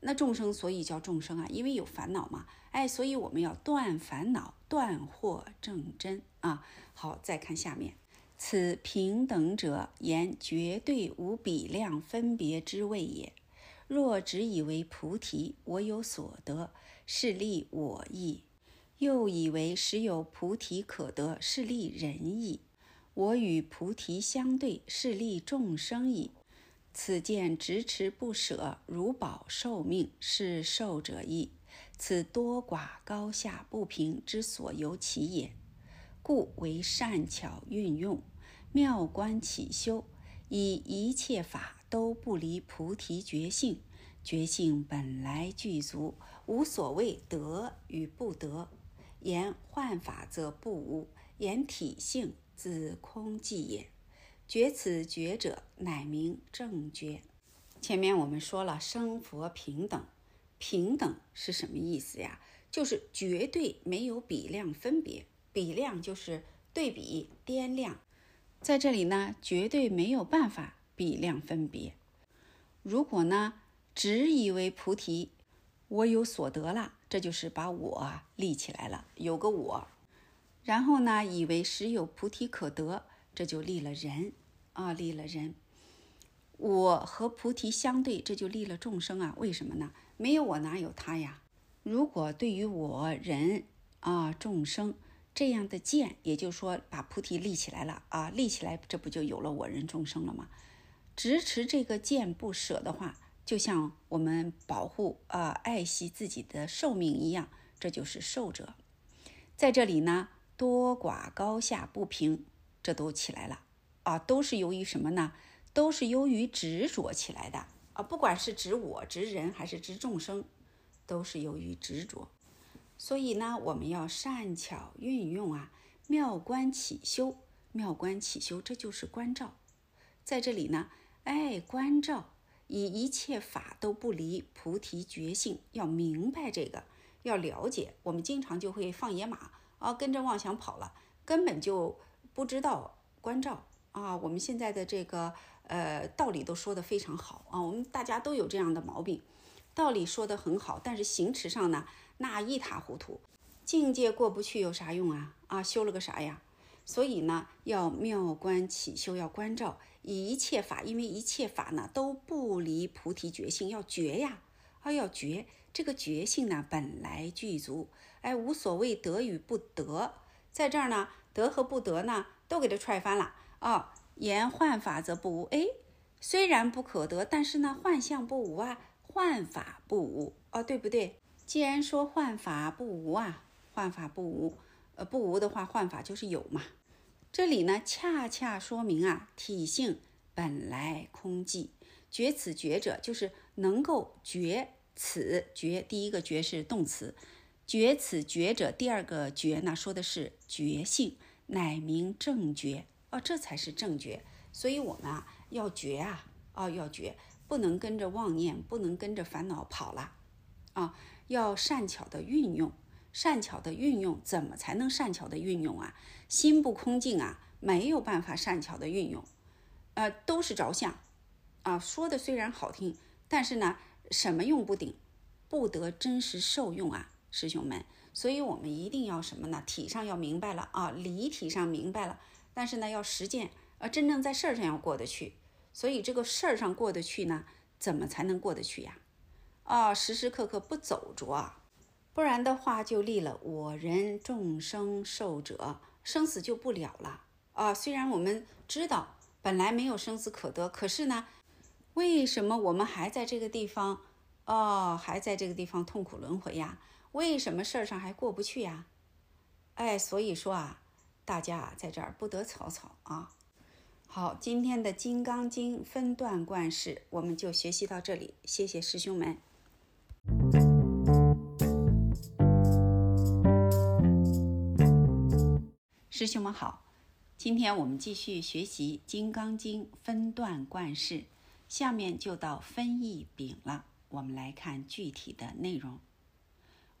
那众生所以叫众生啊，因为有烦恼嘛。哎，所以我们要断烦恼，断惑正真啊。好，再看下面。此平等者，言绝对无比量分别之谓也。若只以为菩提我有所得，是利我意；又以为实有菩提可得，是利人意。我与菩提相对，是利众生矣。此见执持不舍，如宝寿命，是受者意。此多寡高下不平之所由其也，故为善巧运用。妙观起修，以一切法都不离菩提觉性，觉性本来具足，无所谓得与不得。言幻法则不无，言体性自空寂也。觉此觉者，乃名正觉。前面我们说了，生佛平等，平等是什么意思呀？就是绝对没有比量分别，比量就是对比掂量。在这里呢，绝对没有办法比量分别。如果呢，只以为菩提我有所得了，这就是把我立起来了，有个我。然后呢，以为实有菩提可得，这就立了人啊，立了人。我和菩提相对，这就立了众生啊。为什么呢？没有我哪有他呀？如果对于我人啊，众生。这样的见，也就是说把菩提立起来了啊，立起来，这不就有了我人众生了吗？执持这个见不舍的话，就像我们保护啊、爱惜自己的寿命一样，这就是寿者。在这里呢，多寡高下不平，这都起来了啊，都是由于什么呢？都是由于执着起来的啊，不管是指我、执人还是执众生，都是由于执着。所以呢，我们要善巧运用啊，妙观起修，妙观起修，这就是关照。在这里呢，哎，关照以一切法都不离菩提觉性，要明白这个，要了解。我们经常就会放野马啊，跟着妄想跑了，根本就不知道关照啊。我们现在的这个呃道理都说得非常好啊，我们大家都有这样的毛病，道理说得很好，但是行持上呢，那一塌糊涂，境界过不去有啥用啊？啊，修了个啥呀？所以呢，要妙观起修，要关照一切法，因为一切法呢都不离菩提觉性，要觉呀，啊要觉，这个觉性呢本来具足，哎，无所谓得与不得，在这儿呢，得和不得呢都给它踹翻了啊。言幻法则不无，哎，虽然不可得，但是呢，幻象不无啊，幻法不无哦，对不对？既然说幻法不无啊，幻法不无。呃，不无的话，幻法就是有嘛。这里呢，恰恰说明啊，体性本来空寂，觉此觉者，就是能够觉此觉。第一个觉是动词，觉此觉者，第二个觉呢，说的是觉性，乃名正觉哦，这才是正觉。所以我们啊，要觉啊，哦，要觉，不能跟着妄念，不能跟着烦恼跑了啊，要善巧的运用。善巧的运用，怎么才能善巧的运用啊？心不空净啊，没有办法善巧的运用，呃，都是着相啊。说的虽然好听，但是呢，什么用不顶，不得真实受用啊，师兄们。所以我们一定要什么呢？体上要明白了啊，理体上明白了，但是呢，要实践，呃，真正在事儿上要过得去。所以这个事儿上过得去呢，怎么才能过得去呀？啊，时时刻刻不走着啊。不然的话，就立了我人众生寿者，生死就不了了啊！虽然我们知道本来没有生死可得，可是呢，为什么我们还在这个地方？哦，还在这个地方痛苦轮回呀？为什么事儿上还过不去呀？哎，所以说啊，大家啊，在这儿不得草草啊。好，今天的《金刚经》分段贯释，我们就学习到这里，谢谢师兄们。师兄们好，今天我们继续学习《金刚经》分段贯释，下面就到分义丙了。我们来看具体的内容。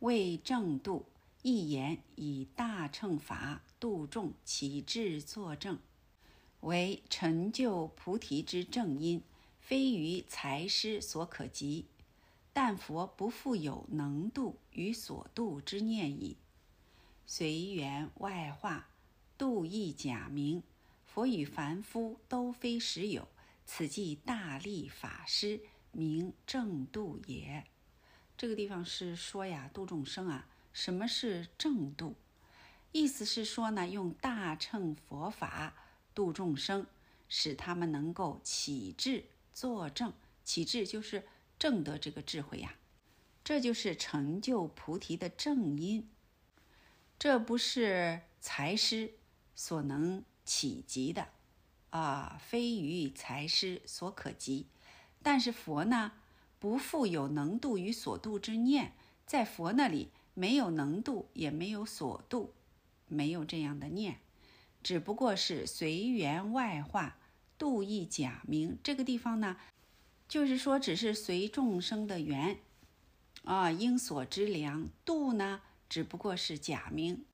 为正度，一言以大乘法度众，起智作证，为成就菩提之正因，非于财师所可及。但佛不复有能度与所度之念矣。随缘外化。度亦假名，佛与凡夫都非实有，此即大力法师，名正度也。这个地方是说呀，度众生啊。什么是正度？意思是说呢，用大乘佛法度众生，使他们能够起智作正。起智就是正得这个智慧呀，这就是成就菩提的正因。这不是财师。所能企及的，啊，非于财师所可及。但是佛呢，不复有能度与所度之念，在佛那里没有能度，也没有所度，没有这样的念，只不过是随缘外化，度亦假名。这个地方呢，就是说只是随众生的缘，啊，应所知量度呢，只不过是假名。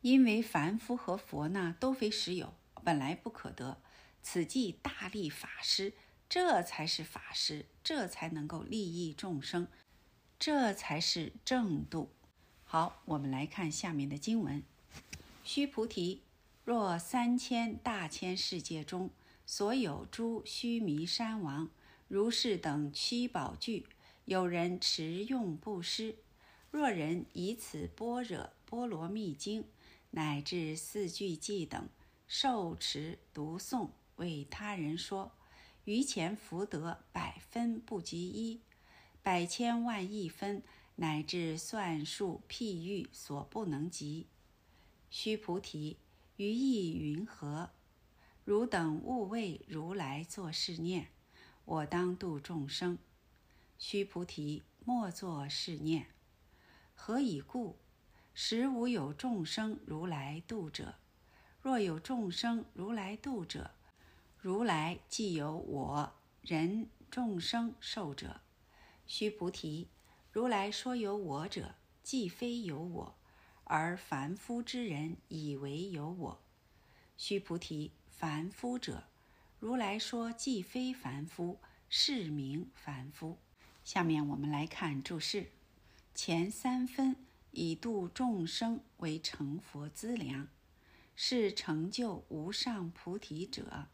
因为凡夫和佛呢都非实有，本来不可得。此即大力法师，这才是法师，这才能够利益众生，这才是正度。好，我们来看下面的经文：须菩提，若三千大千世界中所有诸须弥山王、如是等七宝具，有人持用布施，若人以此般若波罗蜜经。乃至四句偈等，受持读诵，为他人说，于前福德百分不及一，百千万亿分，乃至算数譬喻所不能及。须菩提，于意云何？汝等勿为如来作是念：我当度众生。须菩提，莫作是念。何以故？实无有众生如来度者。若有众生如来度者，如来既有我人众生寿者。须菩提，如来说有我者，既非有我。而凡夫之人以为有我，须菩提，凡夫者，如来说既非凡夫，是名凡夫。下面我们来看注释：前三分以度众生为成佛资粮，是成就无上菩提者，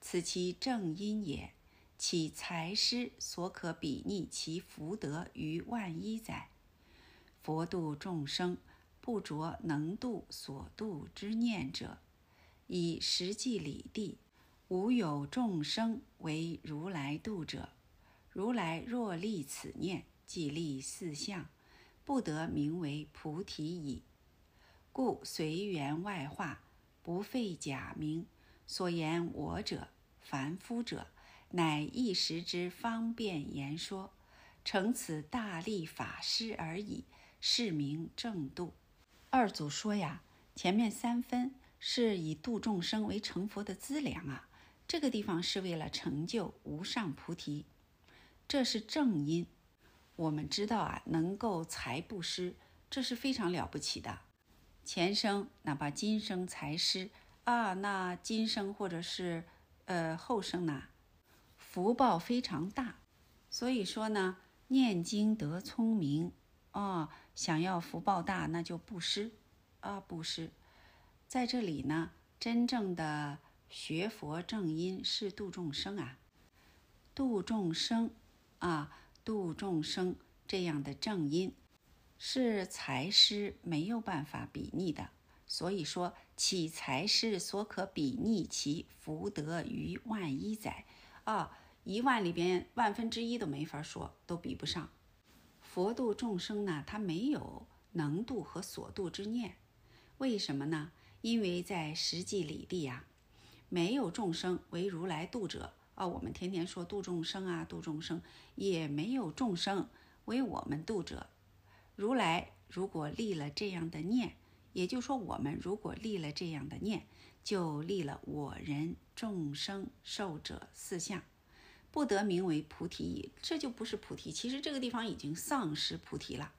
此其正因也。其才师所可比拟其福德于万一哉。佛度众生。不着能度所度之念者，以实际理地，无有众生为如来度者。如来若立此念，即立四相，不得名为菩提矣。故随缘外化，不废假名。所言我者，凡夫者，乃一时之方便言说，成此大力法师而已，是名正度。二祖说呀，前面三分是以度众生为成佛的资粮啊，这个地方是为了成就无上菩提，这是正因。我们知道啊，能够财布施，这是非常了不起的。前生哪怕今生财施啊，那今生或者是呃后生呢，福报非常大。所以说呢，念经得聪明。啊，想要福报大，那就布施啊，布施。在这里呢，真正的学佛正因是度众生啊，度众生啊，度众生这样的正因是财师没有办法比拟的。所以说，其财师所可比拟其福德于万一载啊，一万里边万分之一都没法说，都比不上。佛度众生呢，他没有能度和所度之念，为什么呢？因为在实际里地呀，没有众生为如来度者啊。我们天天说度众生啊，度众生，也没有众生为我们度者。如来如果立了这样的念，也就是说，我们如果立了这样的念，就立了我人众生寿者四相。不得名为菩提矣，这就不是菩提。其实这个地方已经丧失菩提了。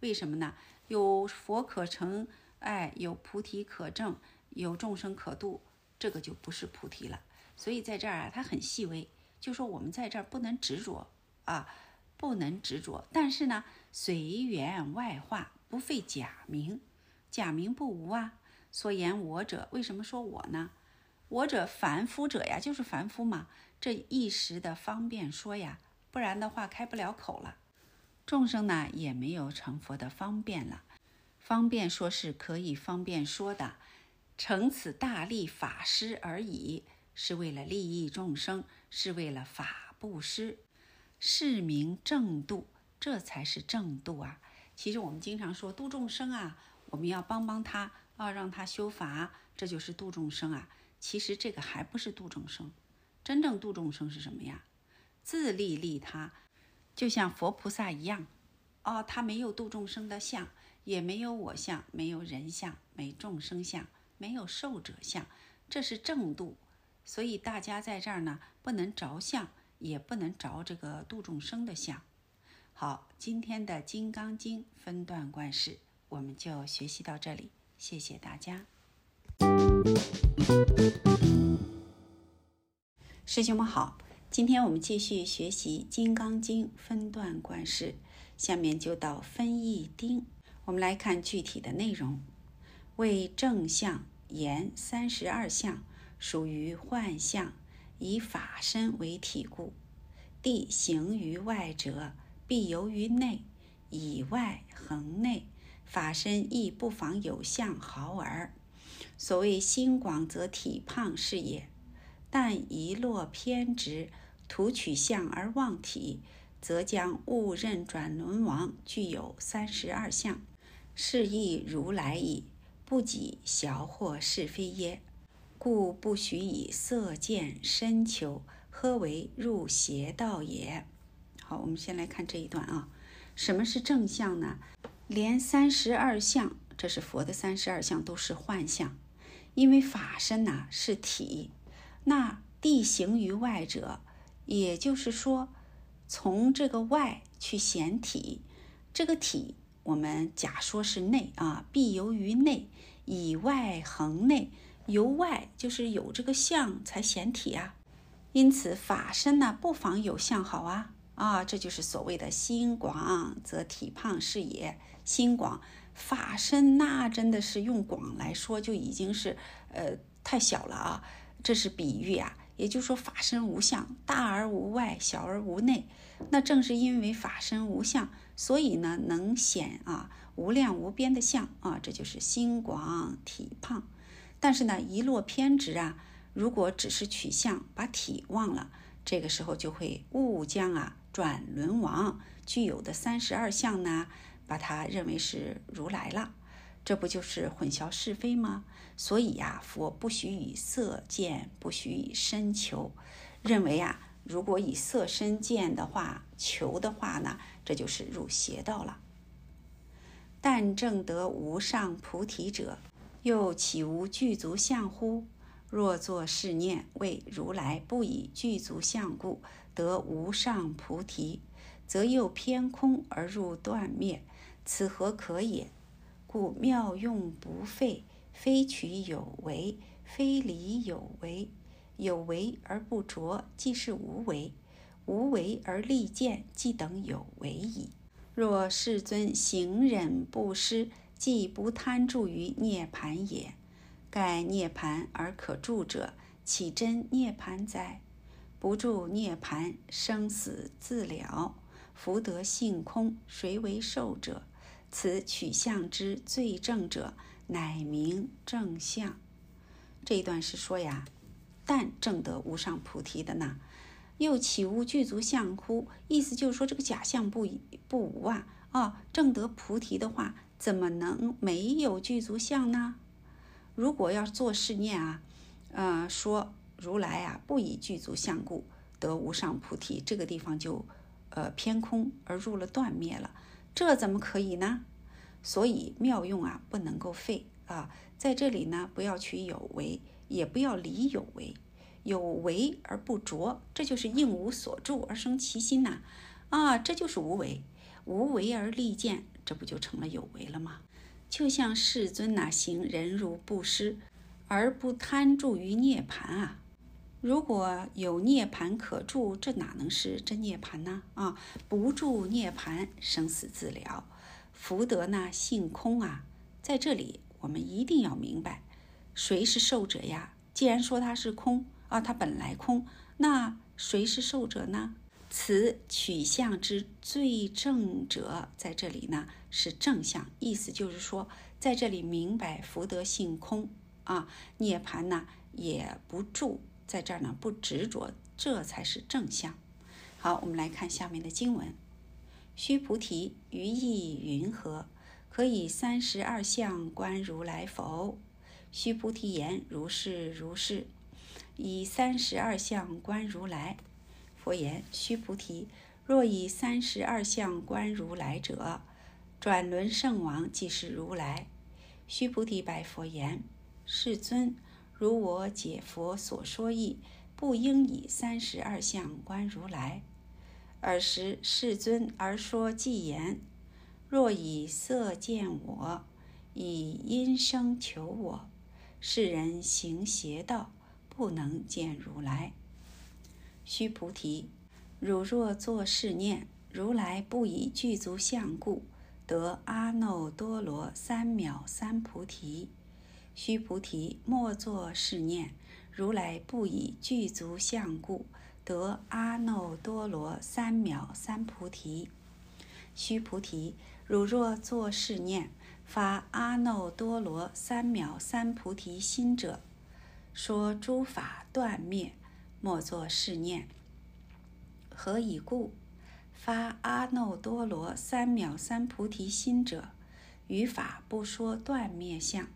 为什么呢？有佛可成，哎，有菩提可证，有众生可度，这个就不是菩提了。所以在这儿啊，它很细微，就说我们在这儿不能执着啊，不能执着。但是呢，随缘外化，不费假名，假名不无啊。所言我者，为什么说我呢？我者凡夫者呀，就是凡夫嘛。这一时的方便说呀，不然的话开不了口了。众生呢也没有成佛的方便了，方便说是可以方便说的，成此大利法师而已，是为了利益众生，是为了法布施，是名正度，这才是正度啊。其实我们经常说度众生啊，我们要帮帮他啊，让他修法，这就是度众生啊。其实这个还不是度众生。真正度众生是什么呀？自利利他，就像佛菩萨一样，哦，他没有度众生的相，也没有我相，没有人相，没众生相，没有寿者相，这是正度。所以大家在这儿呢，不能着相，也不能着这个度众生的相。好，今天的《金刚经》分段观世，我们就学习到这里，谢谢大家。师兄们好，今天我们继续学习《金刚经》分段观世，下面就到分义丁，我们来看具体的内容。为正相言三十二相，属于幻象，以法身为体故。地行于外者，必由于内；以外恒内，法身亦不妨有相好耳。所谓心广则体胖是也。但一落偏执，图取相而忘体，则将误认转轮王具有三十二相，是亦如来矣。不己小惑是非耶？故不许以色见身求，呵为入邪道也。好，我们先来看这一段啊。什么是正相呢？连三十二相，这是佛的三十二相，都是幻象。因为法身呐是体，那地形于外者，也就是说，从这个外去显体，这个体我们假说是内啊，必由于内，以外恒内，由外就是有这个相才显体啊。因此法身呢，不妨有相好啊。啊，这就是所谓的心广则体胖是也。心广法身，那真的是用广来说，就已经是呃太小了啊。这是比喻啊，也就是说法身无相，大而无外，小而无内。那正是因为法身无相，所以呢能显啊无量无边的相啊，这就是心广体胖。但是呢，一落偏执啊，如果只是取相，把体忘了，这个时候就会误将啊。转轮王具有的三十二相呢，把它认为是如来了，这不就是混淆是非吗？所以呀，佛不许以色见，不许以身求，认为啊，如果以色身见的话，求的话呢，这就是入邪道了。但正得无上菩提者，又岂无具足相乎？若作是念，为如来不以具足相故。得无上菩提，则又偏空而入断灭，此何可也？故妙用不废，非取有为，非离有为。有为而不着，即是无为；无为而立见，即等有为矣。若世尊行忍不施，即不贪著于涅盘也。盖涅盘而可住者，岂真涅盘哉？不住涅盘，生死自了，福德性空，谁为受者？此取相之最正者，乃名正相。这一段是说呀，但正得无上菩提的呢，又岂无具足相乎？意思就是说，这个假相不不无啊啊！正得菩提的话，怎么能没有具足相呢？如果要做试念啊，呃，说。如来啊，不以具足相故得无上菩提，这个地方就，呃偏空而入了断灭了，这怎么可以呢？所以妙用啊，不能够废啊，在这里呢，不要取有为，也不要离有为，有为而不着，这就是应无所住而生其心呐，啊，这就是无为，无为而立见，这不就成了有为了吗？就像世尊呐，行忍辱布施，而不贪著于涅盘啊。如果有涅盘可住，这哪能是真涅盘呢？啊，不住涅盘，生死自了，福德呢性空啊。在这里，我们一定要明白，谁是受者呀？既然说它是空啊，它本来空，那谁是受者呢？此取相之最正者，在这里呢是正相，意思就是说，在这里明白福德性空啊，涅盘呢也不住。在这儿呢，不执着，这才是正相。好，我们来看下面的经文：须菩提，于意云何？可以三十二相观如来否？须菩提言：如是如是。以三十二相观如来。佛言：须菩提，若以三十二相观如来者，转轮圣王即是如来。须菩提白佛言：世尊。如我解佛所说义，不应以三十二相观如来。尔时世尊而说偈言：若以色见我，以音声求我，世人行邪道，不能见如来。须菩提，汝若作是念：如来不以具足相故，得阿耨多罗三藐三菩提。须菩提，莫作是念：如来不以具足相故，得阿耨多罗三藐三菩提。须菩提，汝若作是念，发阿耨多罗三藐三菩提心者，说诸法断灭，莫作是念。何以故？发阿耨多罗三藐三菩提心者，于法不说断灭相。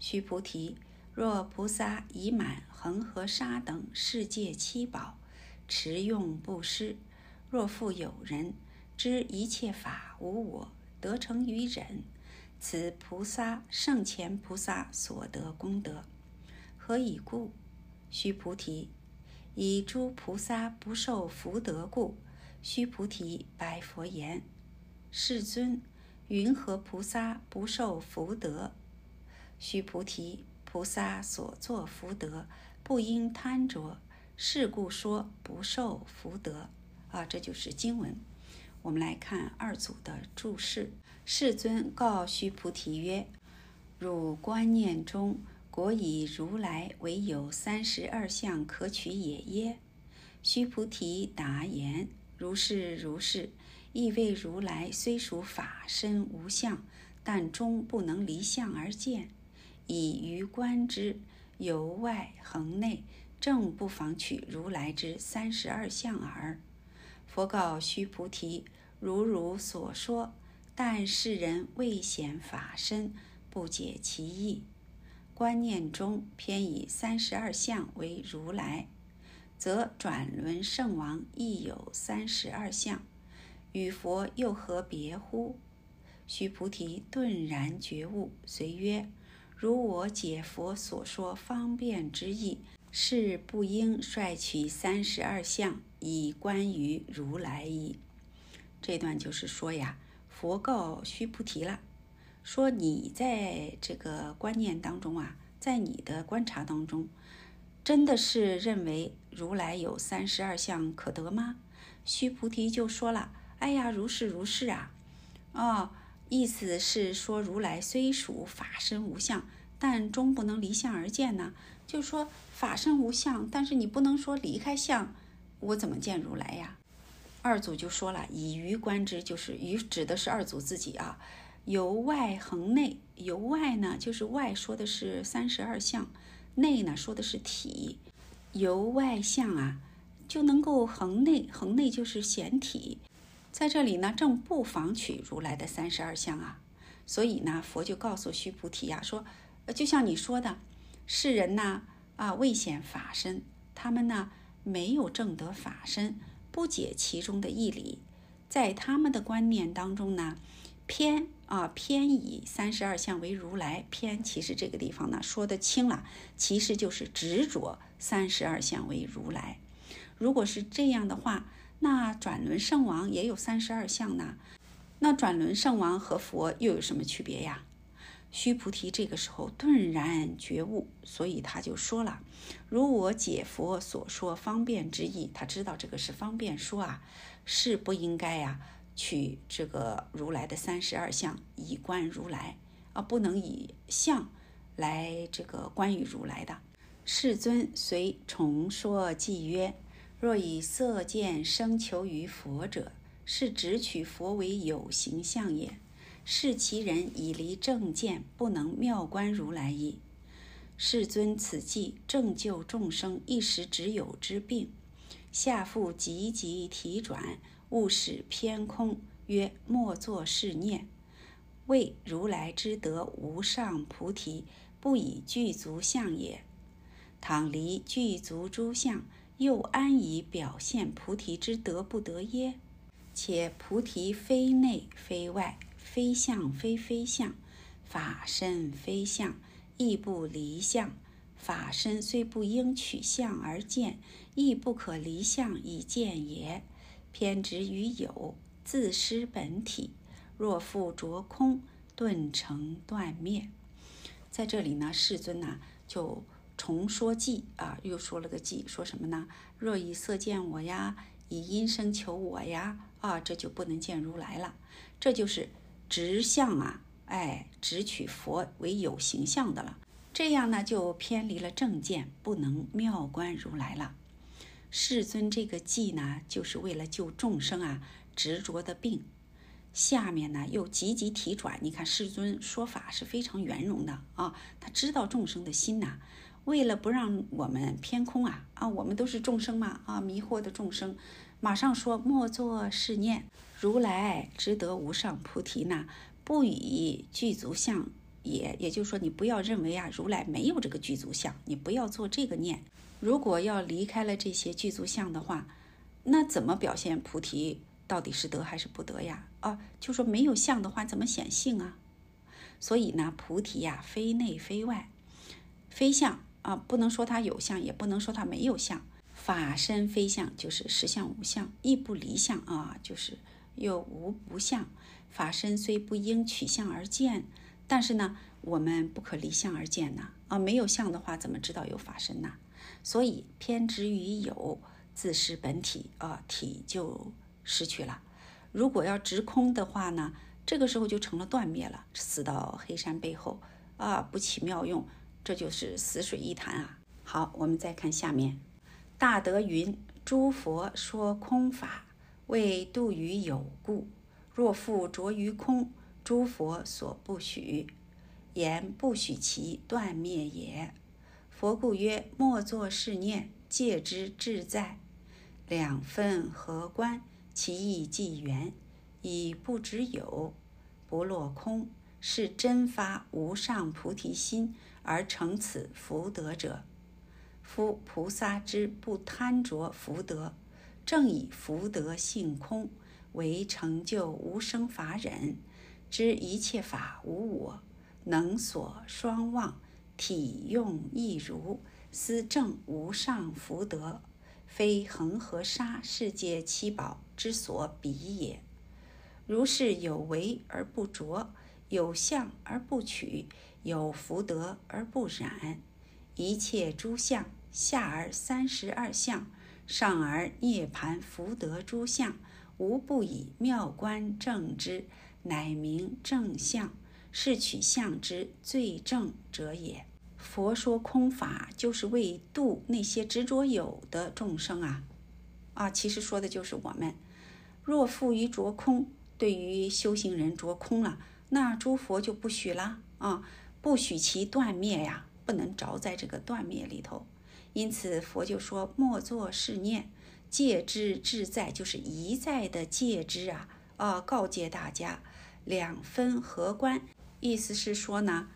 须菩提，若菩萨已满恒河沙等世界七宝，持用布施；若复有人知一切法无我，得成于忍，此菩萨圣前菩萨所得功德。何以故？须菩提，以诸菩萨不受福德故。须菩提，白佛言：“世尊，云何菩萨不受福德？”须菩提，菩萨所作福德，不应贪着，是故说不受福德。啊，这就是经文。我们来看二组的注释。世尊告须菩提曰：“汝观念中。”果以如来唯有三十二相可取也耶？须菩提答言：如是如是。亦谓如来虽属法身无相，但终不能离相而见。以于观之，由外恒内，正不妨取如来之三十二相耳。佛告须菩提：如汝所说，但世人未显法身，不解其意。观念中偏以三十二相为如来，则转轮圣王亦有三十二相，与佛又何别乎？须菩提顿然觉悟，随曰：“如我解佛所说方便之意，是不应率取三十二相以观于如来矣。”这段就是说呀，佛告须菩提了。说你在这个观念当中啊，在你的观察当中，真的是认为如来有三十二相可得吗？须菩提就说了：“哎呀，如是如是啊！哦，意思是说如来虽属法身无相，但终不能离相而见呢。就说法身无相，但是你不能说离开相，我怎么见如来呀？”二祖就说了：“以鱼观之，就是鱼指的是二祖自己啊。”由外恒内，由外呢就是外说的是三十二相，内呢说的是体。由外相啊，就能够恒内，恒内就是显体。在这里呢，正不妨取如来的三十二相啊。所以呢，佛就告诉须菩提呀，说，就像你说的，世人呢啊未显法身，他们呢没有正得法身，不解其中的义理，在他们的观念当中呢。偏啊，偏以三十二相为如来偏，其实这个地方呢说的轻了，其实就是执着三十二相为如来。如果是这样的话，那转轮圣王也有三十二相呢？那转轮圣王和佛又有什么区别呀？须菩提这个时候顿然觉悟，所以他就说了：“如我解佛所说方便之意，他知道这个是方便说啊，是不应该呀。”取这个如来的三十二相以观如来啊，不能以相来这个观于如来的。世尊随重说偈曰：“若以色见生求于佛者，是只取佛为有形象也。是其人以离正见，不能妙观如来矣。”世尊此偈正救众生一时只有之病，下复急急提转。勿使偏空，曰：莫作是念，为如来之德无上菩提，不以具足相也。倘离具足诸相，又安以表现菩提之德不得耶？且菩提非内非外，非相非非相，法身非相，亦不离相。法身虽不应取相而见，亦不可离相以见也。偏执于有，自失本体。若复着空，顿成断灭。在这里呢，世尊呢就重说偈啊，又说了个偈，说什么呢？若以色见我呀，以音声求我呀，啊，这就不能见如来了。这就是直相啊，哎，只取佛为有形象的了。这样呢，就偏离了正见，不能妙观如来了。世尊这个偈呢，就是为了救众生啊执着的病。下面呢又急急提转，你看世尊说法是非常圆融的啊，他知道众生的心呐，为了不让我们偏空啊啊，我们都是众生嘛啊，迷惑的众生，马上说莫作是念，如来之得无上菩提呢，不以具足相也，也就是说，你不要认为啊，如来没有这个具足相，你不要做这个念。如果要离开了这些具足相的话，那怎么表现菩提？到底是得还是不得呀？啊，就说没有相的话，怎么显性啊？所以呢，菩提呀，非内非外，非相啊，不能说它有相，也不能说它没有相。法身非相，就是实相无相，亦不离相啊，就是又无不相。法身虽不应取相而见，但是呢，我们不可离相而见呐。啊，没有相的话，怎么知道有法身呢？所以偏执于有，自失本体啊，体就。失去了。如果要直空的话呢，这个时候就成了断灭了，死到黑山背后啊，不起妙用，这就是死水一潭啊。好，我们再看下面，大德云：诸佛说空法，为度于有故。若复着于空，诸佛所不许，言不许其断灭也。佛故曰：莫作是念，戒之志在，两分合观。其意即圆，以不执有，不落空，是真发无上菩提心而成此福德者。夫菩萨之不贪着福德，正以福德性空为成就无生法忍，知一切法无我，能所双忘，体用亦如，思正无上福德。非恒河沙世界七宝之所比也。如是有为而不着，有相而不取，有福德而不染。一切诸相，下而三十二相，上而涅盘福德诸相，无不以妙观正之，乃名正相。是取相之最正者也。佛说空法，就是为度那些执着有的众生啊！啊，其实说的就是我们。若复于着空，对于修行人着空了，那诸佛就不许了啊！不许其断灭呀，不能着在这个断灭里头。因此佛就说：莫作是念，戒之自在，就是一再的戒之啊！啊，告诫大家两分合观，意思是说呢，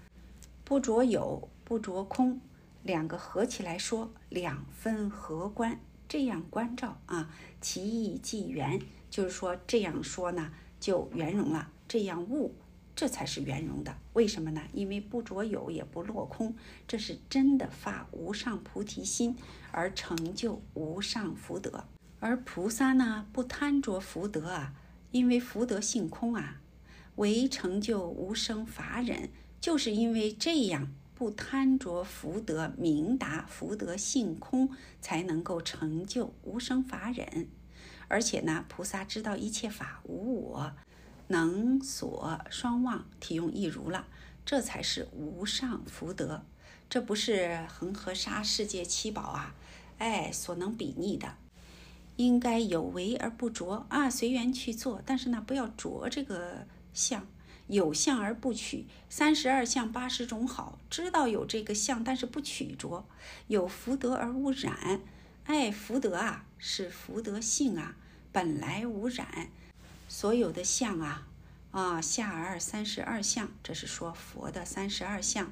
不着有。不着空，两个合起来说，两分合观，这样关照啊，其意即圆，就是说这样说呢，就圆融了。这样悟，这才是圆融的。为什么呢？因为不着有，也不落空，这是真的发无上菩提心而成就无上福德。而菩萨呢，不贪着福德啊，因为福德性空啊，唯成就无生法忍，就是因为这样。不贪着福德，明达福德性空，才能够成就无生法忍。而且呢，菩萨知道一切法无我，能所双忘，体用亦如了。这才是无上福德，这不是恒河沙世界七宝啊，哎，所能比拟的。应该有为而不着啊，随缘去做，但是呢，不要着这个相。有相而不取，三十二相八十种好，知道有这个相，但是不取着。有福德而无染，哎，福德啊，是福德性啊，本来无染。所有的相啊，啊，下而三十二相，这是说佛的三十二相；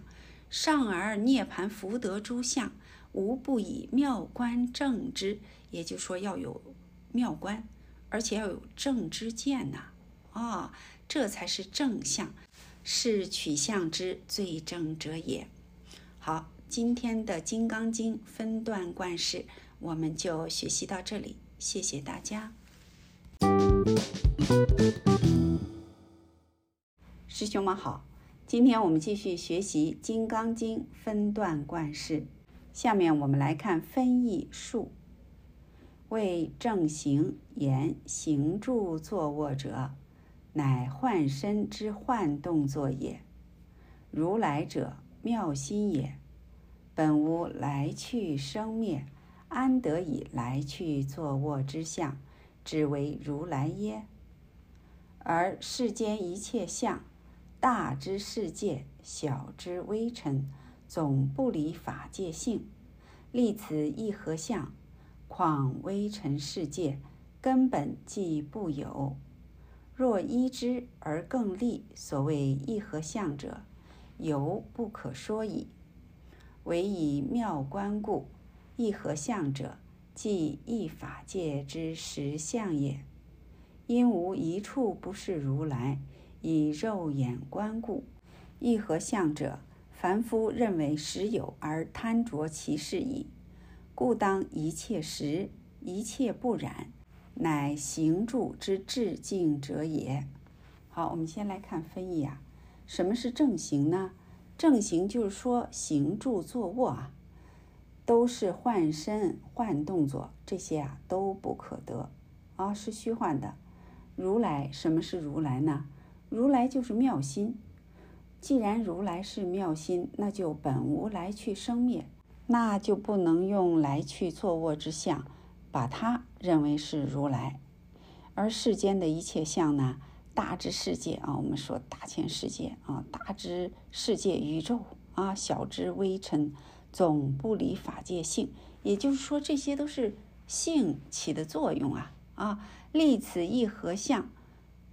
上而涅盘福德诸相，无不以妙观正之，也就是说要有妙观，而且要有正之见呐，啊。这才是正相，是取相之最正者也。好，今天的《金刚经》分段观世，我们就学习到这里，谢谢大家。师兄们好，今天我们继续学习《金刚经》分段观世，下面我们来看分义数。为正行言行住坐卧者。乃幻身之幻动作也。如来者，妙心也。本无来去生灭，安得以来去坐卧之相，只为如来耶？而世间一切相，大之世界，小之微尘，总不离法界性。立此一合相，况微尘世界，根本即不有。若依之而更立，所谓一合相者，犹不可说矣。唯以妙观故，一合相者，即一法界之实相也。因无一处不是如来以肉眼观故，一合相者，凡夫认为实有而贪着其事矣。故当一切实，一切不染，乃行住之至境者也。好，我们先来看分义啊。什么是正行呢？正行就是说行住坐卧啊，都是换身换动作，这些啊都不可得啊，是虚幻的。如来，什么是如来呢？如来就是妙心。既然如来是妙心，那就本无来去生灭。那就不能用来去坐卧之相，把它认为是如来，而世间的一切相呢，大之世界啊，我们说大千世界啊，大之世界宇宙啊，小之微尘，总不离法界性。也就是说，这些都是性起的作用啊啊，立此一合相，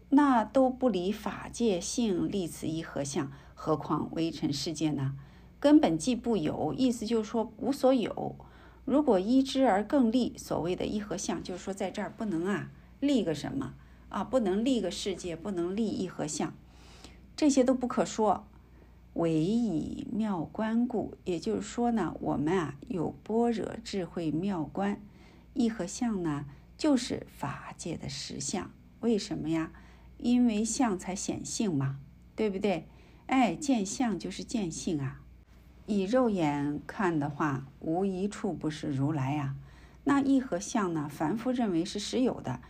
那都不离法界性立此一合相，何况微尘世界呢？根本既不有，意思就是说无所有。如果依之而更立，所谓的一合相，就是说在这儿不能啊立个什么啊，不能立个世界，不能立一合相，这些都不可说。唯以妙观故，也就是说呢，我们啊有般若智慧妙观，一合相呢就是法界的实相。为什么呀？因为相才显性嘛，对不对？哎，见相就是见性啊。以肉眼看的话，无一处不是如来呀。那意和相呢？凡夫认为是实有的，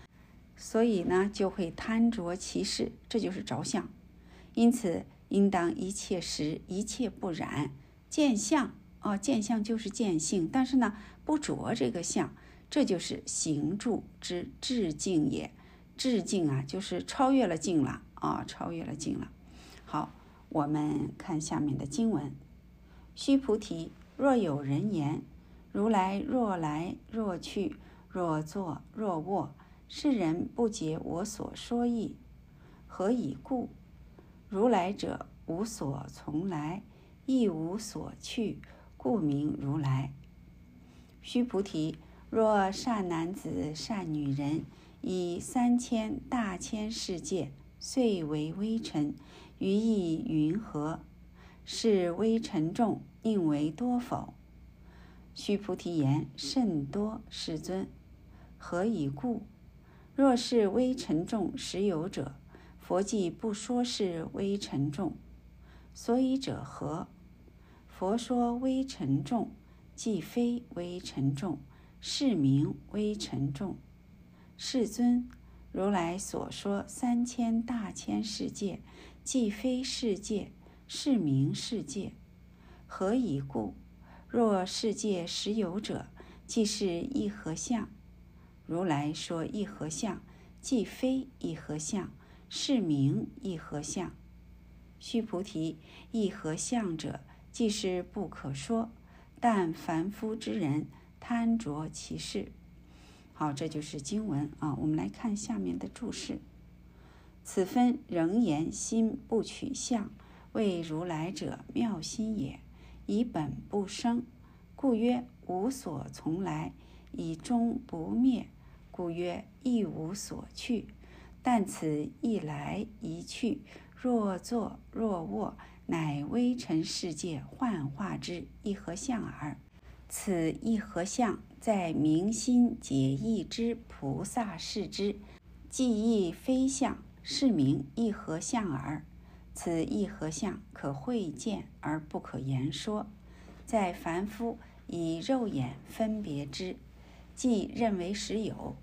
所以呢就会贪着其事，这就是着相。因此，应当一切实，一切不染。见相啊，见相就是见性，但是呢不着这个相，这就是行住之至境也。至境啊，就是超越了境了啊，超越了境了。好，我们看下面的经文。须菩提，若有人言：如来若来若去，若坐若卧，是人不解我所说意，何以故？如来者，无所从来，亦无所去，故名如来。须菩提，若善男子、善女人，以三千大千世界，遂为微尘，于意云何？是微尘众。应为多否？须菩提言：甚多，世尊。何以故？若是微尘众实有者，佛既不说是微尘众。所以者何？佛说微尘众，既非微尘众，是名微尘众。世尊，如来所说三千大千世界，既非世界，是名世界。何以故？若世界实有者，即是一合相。如来说一合相，既非一合相，是名一合相。须菩提，一合相者，即是不可说，但凡夫之人贪着其事。好，这就是经文啊。我们来看下面的注释：此分仍言心不取相，为如来者妙心也。以本不生，故曰无所从来；以终不灭，故曰亦无所去。但此一来一去，若坐若卧，乃微尘世界幻化之一合相耳。此一合相，在明心解义之菩萨视之，即亦非相，是名一合相耳。此一合相可会见而不可言说，在凡夫以肉眼分别之，即认为实有，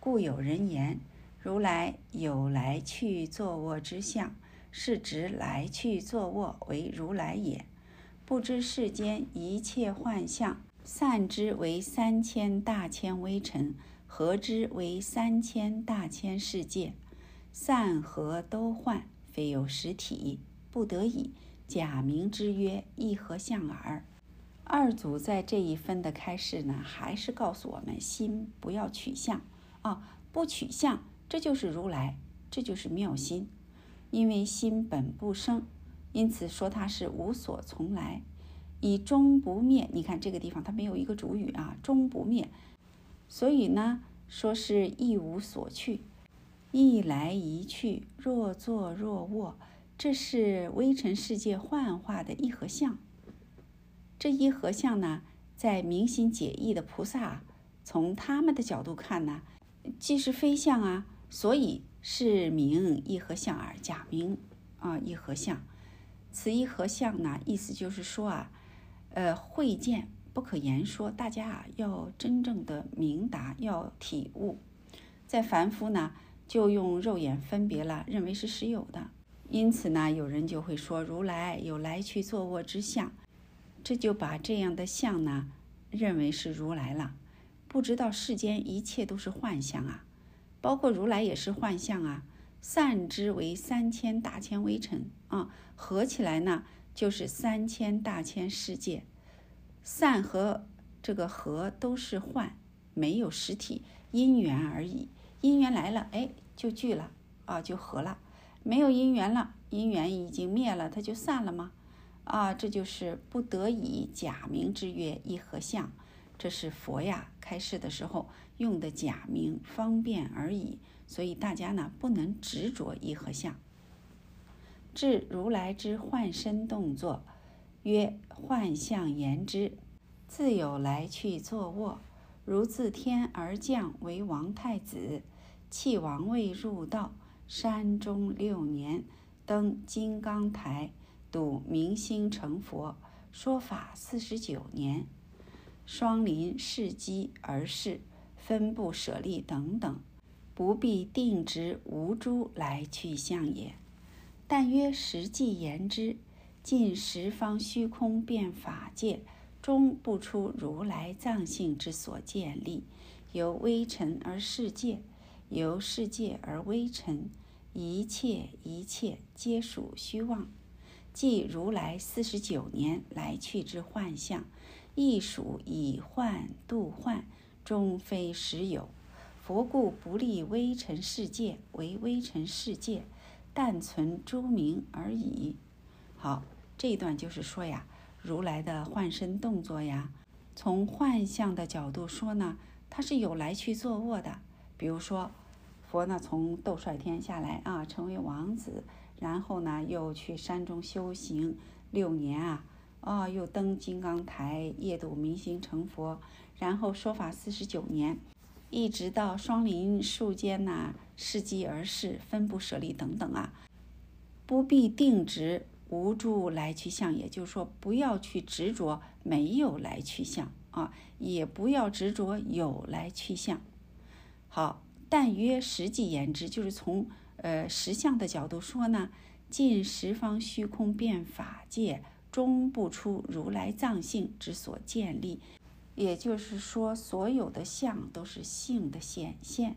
故有人言：如来有来去坐卧之相，是指来去坐卧为如来也。不知世间一切幻象，散之为三千大千微尘，合之为三千大千世界，散合都幻。非有实体，不得已假名之曰一合相耳。二祖在这一分的开示呢，还是告诉我们心不要取相啊，不取相，这就是如来，这就是妙心。因为心本不生，因此说它是无所从来，以终不灭。你看这个地方它没有一个主语啊，终不灭，所以呢说是一无所去，一来一去，若坐若卧，这是微尘世界幻化的一合相。这一合相呢，在明心解义的菩萨从他们的角度看呢，既是非相啊，所以是名一合相耳，假名啊一合相。此一合相呢，意思就是说啊，呃，会见不可言说，大家啊要真正的明达，要体悟。在凡夫呢，就用肉眼分别了，认为是实有的。因此呢，有人就会说，如来有来去坐卧之相，这就把这样的相呢，认为是如来了。不知道世间一切都是幻象啊，包括如来也是幻象啊。散之为三千大千微尘啊，合起来呢就是三千大千世界。散和这个合都是幻，没有实体，因缘而已。因缘来了，哎，就聚了啊，就合了；没有因缘了，因缘已经灭了，它就散了吗？啊，这就是不得已假名之曰一合相，这是佛呀开示的时候用的假名，方便而已。所以大家呢不能执着一合相。至如来之幻身动作，曰幻象言之，自有来去坐卧，如自天而降为王太子，弃王位入道，山中六年，登金刚台，睹明星成佛，说法四十九年，双林世机而逝，分不舍利等等。不必定执无诸来去相也，但曰实际言之，尽十方虚空变法界，终不出如来藏性之所建立。由微尘而世界，由世界而微尘，一切一切皆属虚妄。即如来四十九年来去之幻象，亦属以幻度幻，终非实有。佛故不立微尘世界为微尘世界，但存诸名而已。好，这一段就是说呀，如来的幻身动作呀，从幻象的角度说呢，它是有来去坐卧的。比如说，佛呢从斗率天下来啊，成为王子，然后呢又去山中修行六年啊，啊又登金刚台夜度明星成佛，然后说法四十九年。一直到双林树间呐，伺机而逝，分不舍利等等啊，不必定执无诸来去相，也就是说，不要去执着没有来去相啊，也不要执着有来去相。好，但约实际言之，就是从呃实相的角度说呢，尽十方虚空变法界，终不出如来藏性之所建立。也就是说，所有的相都是性的显现，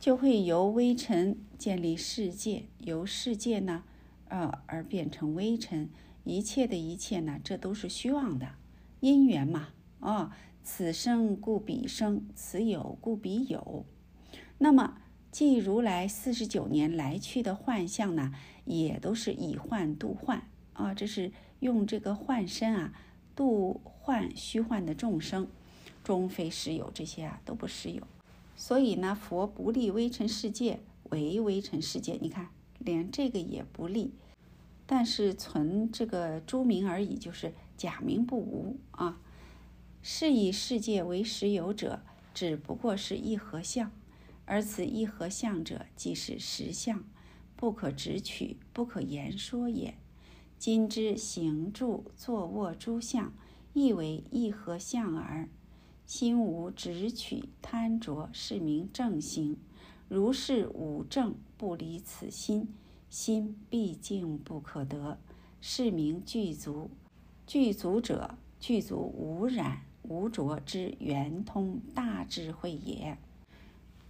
就会由微尘建立世界，由世界呢，呃，而变成微尘。一切的一切呢，这都是虚妄的因缘嘛。啊，此生故彼生，此有故彼有。那么，即如来四十九年来去的幻象呢，也都是以幻度幻啊，这是用这个幻身啊。度幻虚幻的众生，终非实有，这些啊都不实有。所以呢，佛不立微尘世界为微尘世界，你看连这个也不立，但是存这个诸名而已，就是假名不无啊。是以世界为实有者，只不过是一合相，而此一合相者，即是实相，不可直取，不可言说也。今之行住坐卧诸相，亦为一合相耳。心无执取贪着，是名正行。如是五正不离此心，心毕竟不可得，是名具足。具足者，具足无染无着之圆通大智慧也。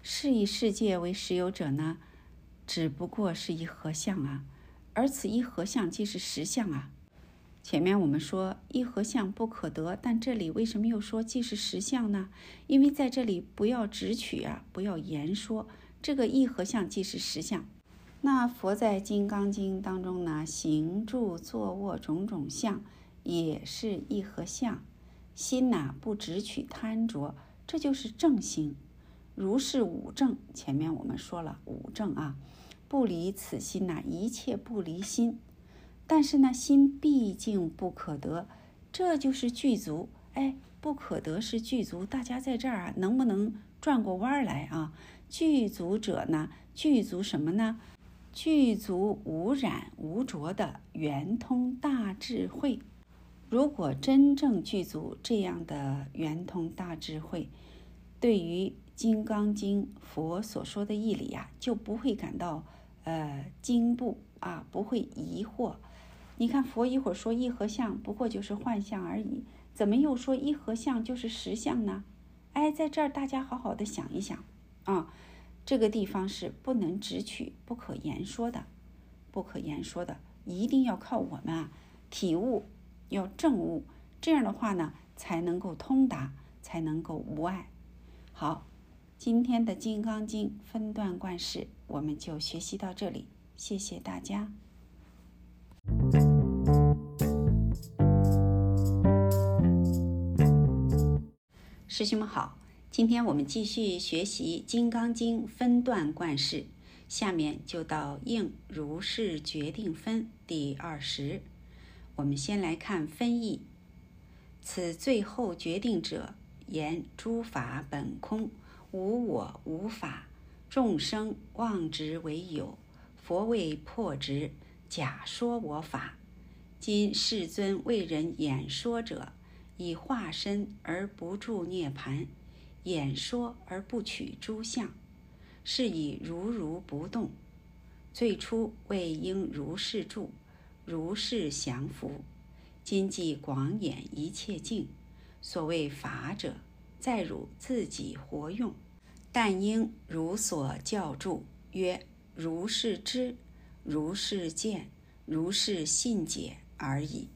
是以世界为实有者呢，只不过是一合相啊。而此一合相即是实相啊！前面我们说一合相不可得，但这里为什么又说即是实相呢？因为在这里不要直取啊，不要言说，这个一合相即是实相。那佛在《金刚经》当中呢，行住坐卧种种相，也是一合相。心呐不直取贪着，这就是正心。如是五正，前面我们说了五正啊，不离此心呐，一切不离心。但是呢，心毕竟不可得，这就是具足。哎，不可得是具足。大家在这儿啊，能不能转过弯来啊？具足者呢，具足什么呢？具足无染无着的圆通大智慧。如果真正具足这样的圆通大智慧，对于《金刚经》佛所说的义理呀，就不会感到呃惊怖啊，不会疑惑。你看佛一会儿说一合相，不过就是幻象而已，怎么又说一合相就是实相呢？哎，在这儿大家好好的想一想啊。这个地方是不能直取、不可言说的，不可言说的，一定要靠我们啊体悟，要证悟，这样的话呢，才能够通达，才能够无碍。好，今天的《金刚经》分段贯释，我们就学习到这里，谢谢大家，师兄们好。今天我们继续学习《金刚经》分段贯释，下面就到应如是决定分第二十。我们先来看分义。此最后决定者，言诸法本空，无我无法，众生妄执为有，佛为破执，假说我法。今世尊为人演说者，以化身而不住涅盘。演说而不取诸相，是以如如不动。最初为应如是住，如是降伏。今既广演一切境，所谓法者，在汝自己活用。但应如所教著，曰：如是知，如是见，如是信解而已，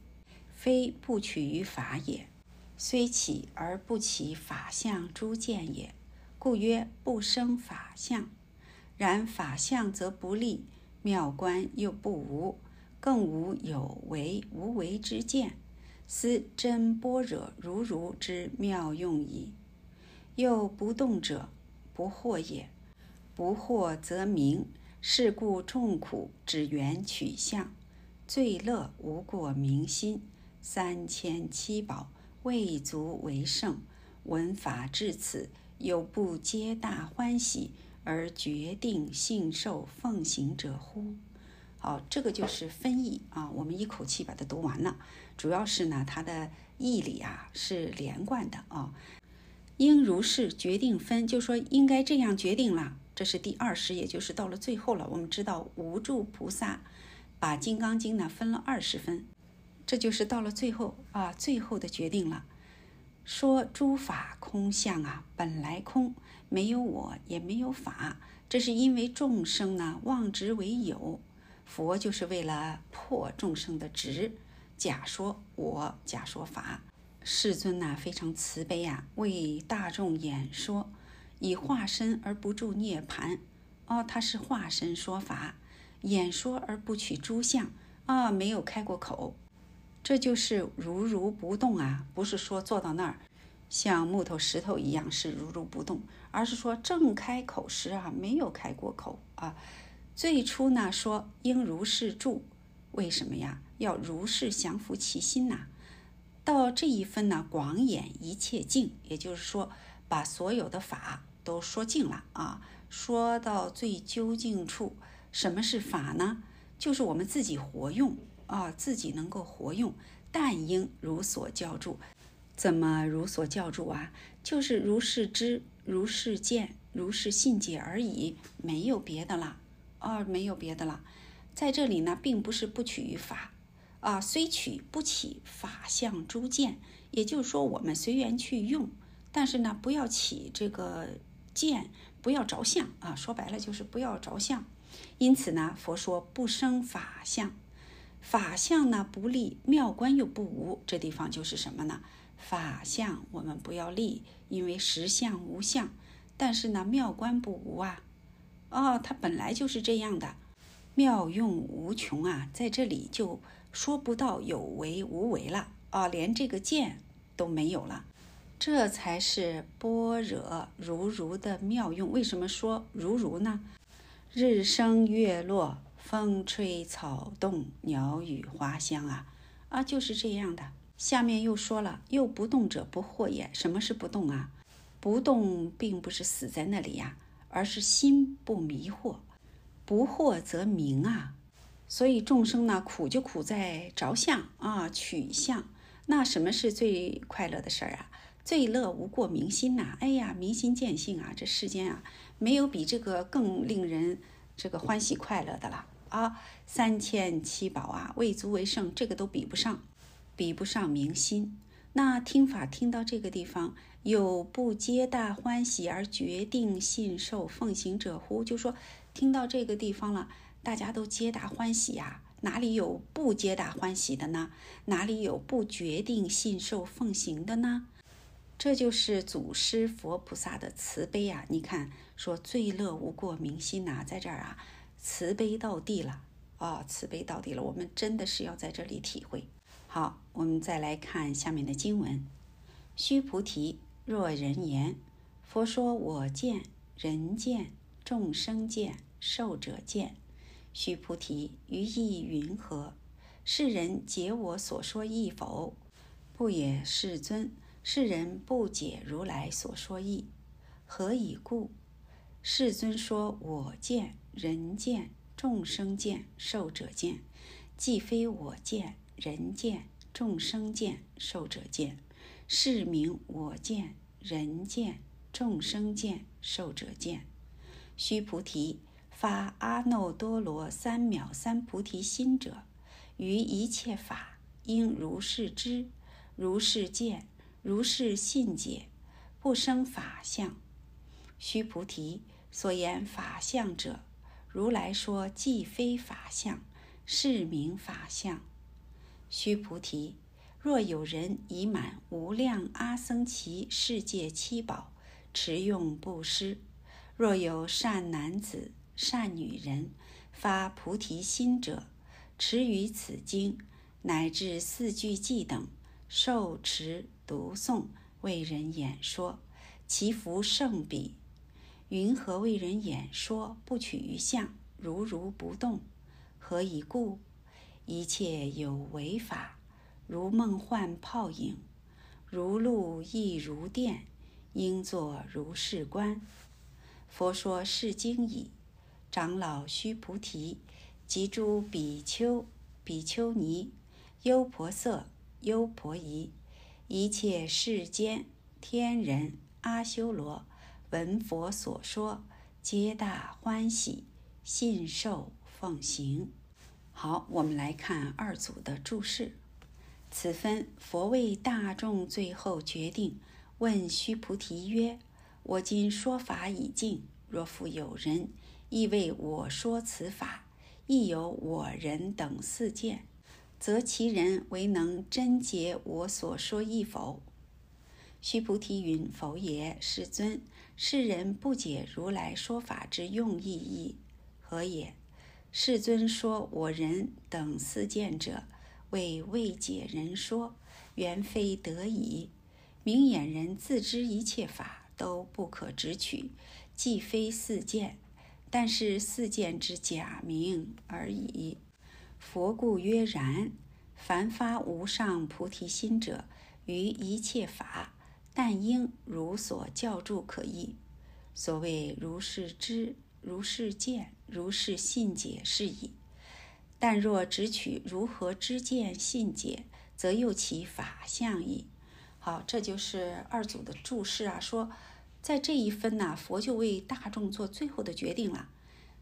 非不取于法也。虽起而不起法相诸见也，故曰不生法相。然法相则不立，妙观又不无，更无有为无为之见，斯真般若如如之妙用矣。又不动者，不惑也。不惑则明。是故众苦只缘取相，最乐无过明心。三千七宝。未足为圣，闻法至此，有不皆大欢喜而决定信受奉行者乎？好，这个就是分义啊。我们一口气把它读完了。主要是呢，它的义理啊是连贯的啊。应如是决定分，就说应该这样决定了。这是第二十，也就是到了最后了。我们知道无住菩萨把《金刚经》呢分了二十分。这就是到了最后啊，最后的决定了。说诸法空相啊，本来空，没有我，也没有法。这是因为众生呢妄执为有，佛就是为了破众生的执，假说我，假说法。世尊呐非常慈悲啊，为大众演说，以化身而不住涅盘。哦，他是化身说法，演说而不取诸相啊，没有开过口。这就是如如不动啊，不是说坐到那儿像木头石头一样是如如不动，而是说正开口时啊没有开过口啊。最初呢说应如是住，为什么呀？要如是降服其心呐。到这一分呢，广演一切境，也就是说把所有的法都说尽了啊。说到最究竟处，什么是法呢？就是我们自己活用。啊，自己能够活用，但应如所教著。怎么如所教著啊？就是如是知，如是见，如是信解而已，没有别的了。啊，没有别的了。在这里呢，并不是不取于法，啊，虽取不起法相诸见，也就是说我们随缘去用，但是呢，不要起这个见，不要着相啊。说白了就是不要着相。因此呢，佛说不生法相。法相呢不立，妙观又不无，这地方就是什么呢？法相我们不要立，因为实相无相。但是呢，妙观不无啊，哦，它本来就是这样的。妙用无穷啊，在这里就说不到有为无为了啊，连这个见都没有了。这才是般若如如的妙用。为什么说如如呢？日升月落，风吹草动，鸟语花香啊啊，就是这样的。下面又说了，又不动者不惑也。什么是不动啊？不动并不是死在那里呀，而是心不迷惑，不惑则明啊。所以众生呢，苦就苦在着相啊，取相。那什么是最快乐的事儿啊？最乐无过明心呐！哎呀，明心见性啊！这世间啊，没有比这个更令人这个欢喜快乐的了啊！三千七宝啊，未足为胜，这个都比不上，比不上明心。那听法听到这个地方，有不皆大欢喜而决定信受奉行者乎？就说听到这个地方了，大家都皆大欢喜呀！哪里有不皆大欢喜的呢？哪里有不决定信受奉行的呢？这就是祖师佛菩萨的慈悲呀！你看，说最乐无过明心呐，在这儿啊，慈悲到地了啊，慈悲到地了。我们真的是要在这里体会。好，我们再来看下面的经文：须菩提，若人言，佛说我见、人见、众生见、寿者见。须菩提，于意云何？世人解我所说意否？不也，世尊。世人不解如来所说意，何以故？世尊说：“我见、人见、众生见、寿者见，既非我见、人见、众生见、寿者见，是名我见、人见、众生见、寿者见。”须菩提，发阿耨多罗三藐三菩提心者，于一切法应如是知，如是见。如是信解，不生法相。须菩提，所言法相者，如来说既非法相，是名法相。须菩提，若有人以满无量阿僧祇世界七宝，持用布施；若有善男子、善女人发菩提心者，持于此经乃至四句偈等，受持。读诵为人演说，其福胜彼。云何为人演说？不取于相，如如不动。何以故？一切有为法，如梦幻泡影，如露亦如电，应作如是观。佛说是经已。长老须菩提，及诸比丘、比丘尼、优婆塞、优婆夷。一切世间天人阿修罗闻佛所说，皆大欢喜，信受奉行。好，我们来看二组的注释。此分佛为大众最后决定，问须菩提曰：“我今说法已尽，若复有人亦为我说此法，亦有我人等四见。”则其人为能真解我所说意否？须菩提云：否也，世尊。世人不解如来说法之用意义，何也？世尊说我人等四见者，为未解人说，原非得已。明眼人自知一切法都不可直取，既非四见，但是四见之假名而已。佛故曰然。凡发无上菩提心者，于一切法，但应如所教著可译。所谓如是知、如是见、如是信解是矣。但若只取如何知见信解，则又其法相矣。好，这就是二祖的注释啊。说在这一分呢，佛就为大众做最后的决定了。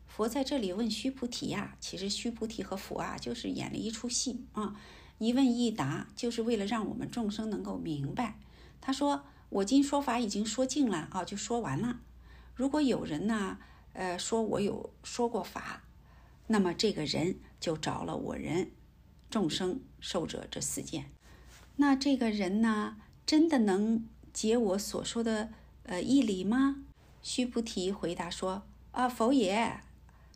佛在这里问须菩提呀，其实须菩提和佛啊，就是演了一出戏啊，一问一答，就是为了让我们众生能够明白。他说：“我今说法已经说尽了啊，就说完了。如果有人呢，呃，说我有说过法，那么这个人就着了我人、众生、受者这四件。那这个人呢，真的能解我所说的呃义理吗？”须菩提回答说：“啊，否也。”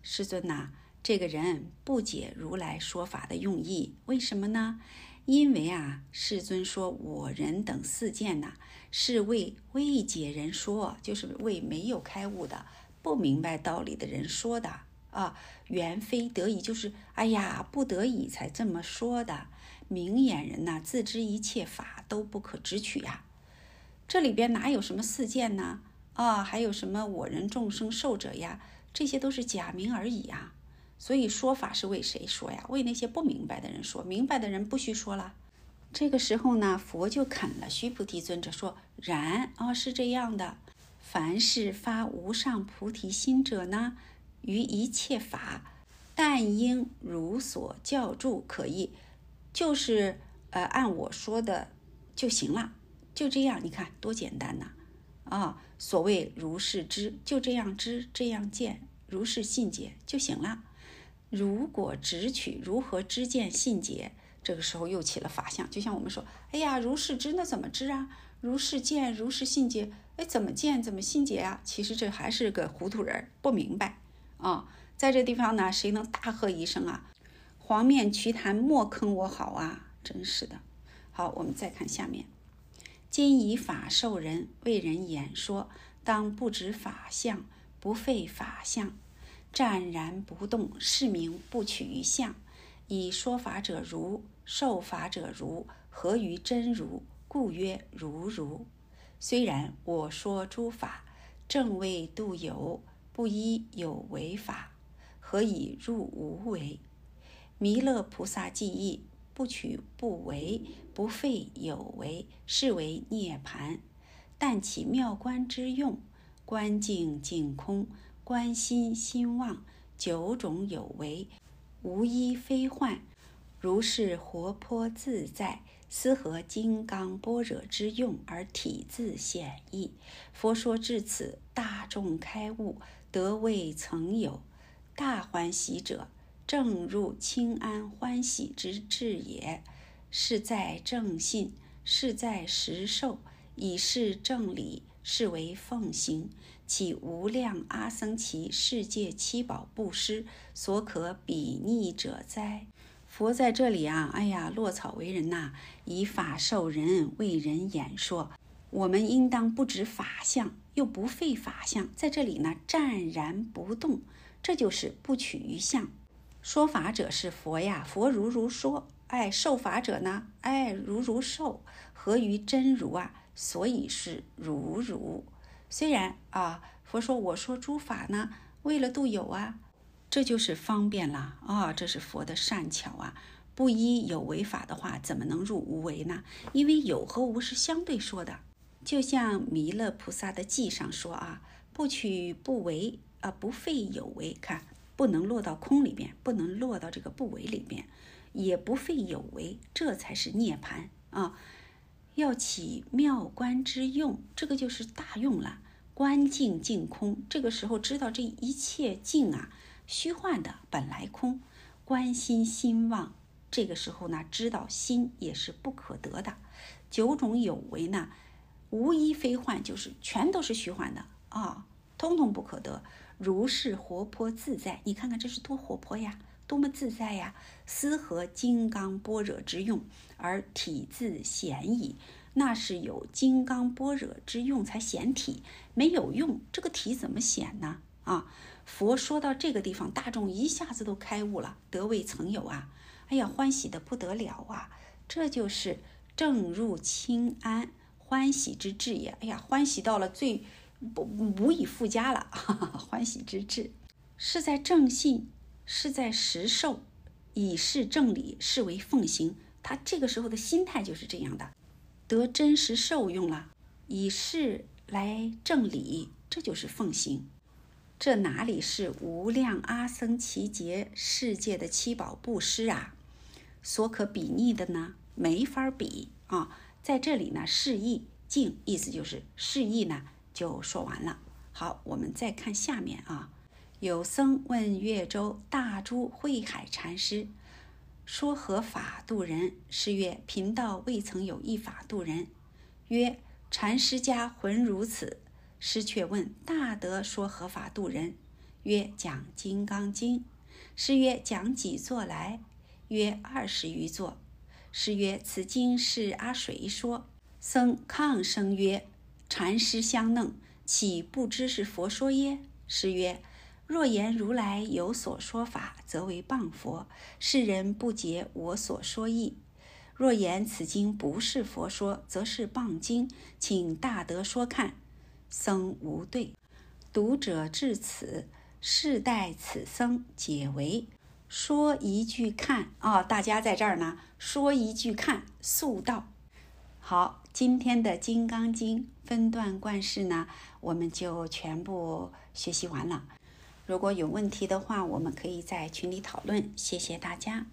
师尊呐，这个人不解如来说法的用意，为什么呢？因为啊，世尊说我人等四见呐，是为未解人说，就是为没有开悟的、不明白道理的人说的啊。原非得已，就是哎呀，不得已才这么说的。明眼人呐，自知一切法都不可直取呀。这里边哪有什么四见呢？啊，还有什么我人众生寿者呀？这些都是假名而已啊。所以说法是为谁说呀？为那些不明白的人说，明白的人不许说了。这个时候呢，佛就肯了。须菩提尊者说：“然啊，是这样的。凡是发无上菩提心者呢，于一切法，但应如所教住可以，就是呃按我说的就行了。就这样，你看多简单呐！啊，所谓如是知，就这样知，这样见，如是信解就行了。”如果直取如何知见信解，这个时候又起了法相，就像我们说，哎呀，如是知那怎么知啊？如是见如是信解，哎，怎么见怎么信解啊？其实这还是个糊涂人，不明白啊。在这地方呢，谁能大喝一声啊？黄面瞿昙莫坑我好啊！真是的。好，我们再看下面，今以法授人，为人演说，当不执法相，不废法相。湛然不动，是名不取于相。以说法者如，受法者如，合于真如，故曰如如。虽然我说诸法，正为度有，不依有为法，何以入无为？弥勒菩萨记忆，不取不为，不废有为，是为涅盘。但起妙观之用，观境境空。观心心妄九种有为，无一非幻，如是活泼自在，思合金刚般若之用而体自显异。佛说至此，大众开悟，得未曾有，大欢喜者，正入清安欢喜之智也。是在正信，是在实受，以是正理，是为奉行。其无量阿僧祇世界七宝布施所可比拟者哉？佛在这里啊，哎呀，落草为人呐，以法授人，为人演说。我们应当不止法相，又不废法相，在这里呢，湛然不动，这就是不取于相。说法者是佛呀，佛如如说；哎，受法者呢，哎，如如受，何于真如啊，所以是如如。虽然啊，佛说我说诸法呢，为了度有啊，这就是方便了啊，这是佛的善巧啊。不依有为法的话，怎么能入无为呢？因为有和无是相对说的。就像弥勒菩萨的记上说啊，不取不为啊，不废有为，看不能落到空里边，不能落到这个不为里边，也不废有为，这才是涅槃啊。要起妙观之用，这个就是大用了。观境净空，这个时候知道这一切境啊，虚幻的，本来空。观心心妄，这个时候呢，知道心也是不可得的。九种有为呢，无一非幻，就是全都是虚幻的啊，通通不可得。如是活泼自在，你看看这是多活泼呀，多么自在呀！思合金刚般若之用，而体自显矣。那是有金刚般若之用才显体，没有用，这个体怎么显呢？啊，佛说到这个地方，大众一下子都开悟了，得未曾有啊！哎呀，欢喜的不得了啊！这就是正入清安欢喜之至也。哎呀，欢喜到了最不无以复加了，哈哈欢喜之至是在正信，是在实受，以是正理，是为奉行。他这个时候的心态就是这样的。得真实受用了，以事来正理，这就是奉行。这哪里是无量阿僧祇劫世界的七宝布施啊？所可比拟的呢？没法比啊！在这里呢，示意境，意思就是示意呢，就说完了。好，我们再看下面啊。有僧问越州大珠慧海禅师。说何法度人？是曰：贫道未曾有一法度人。曰：禅师家浑如此。师却问：大德说何法度人？曰：讲金刚经。师曰：“讲几座来？”曰：“二十余座。”师曰：“此经是阿谁说？”僧抗声曰：“禅师相弄，岂不知是佛说耶？”师曰：“若言如来有所说法，则为谤佛；世人不解我所说意。若言此经不是佛说，则是谤经，请大德说看。”僧无对。读者至此，世代此僧解为说一句看啊！大家在这儿呢，说一句看，速道。好，今天的《金刚经》分段贯式呢，我们就全部学习完了。如果有问题的话，我们可以在群里讨论。谢谢大家。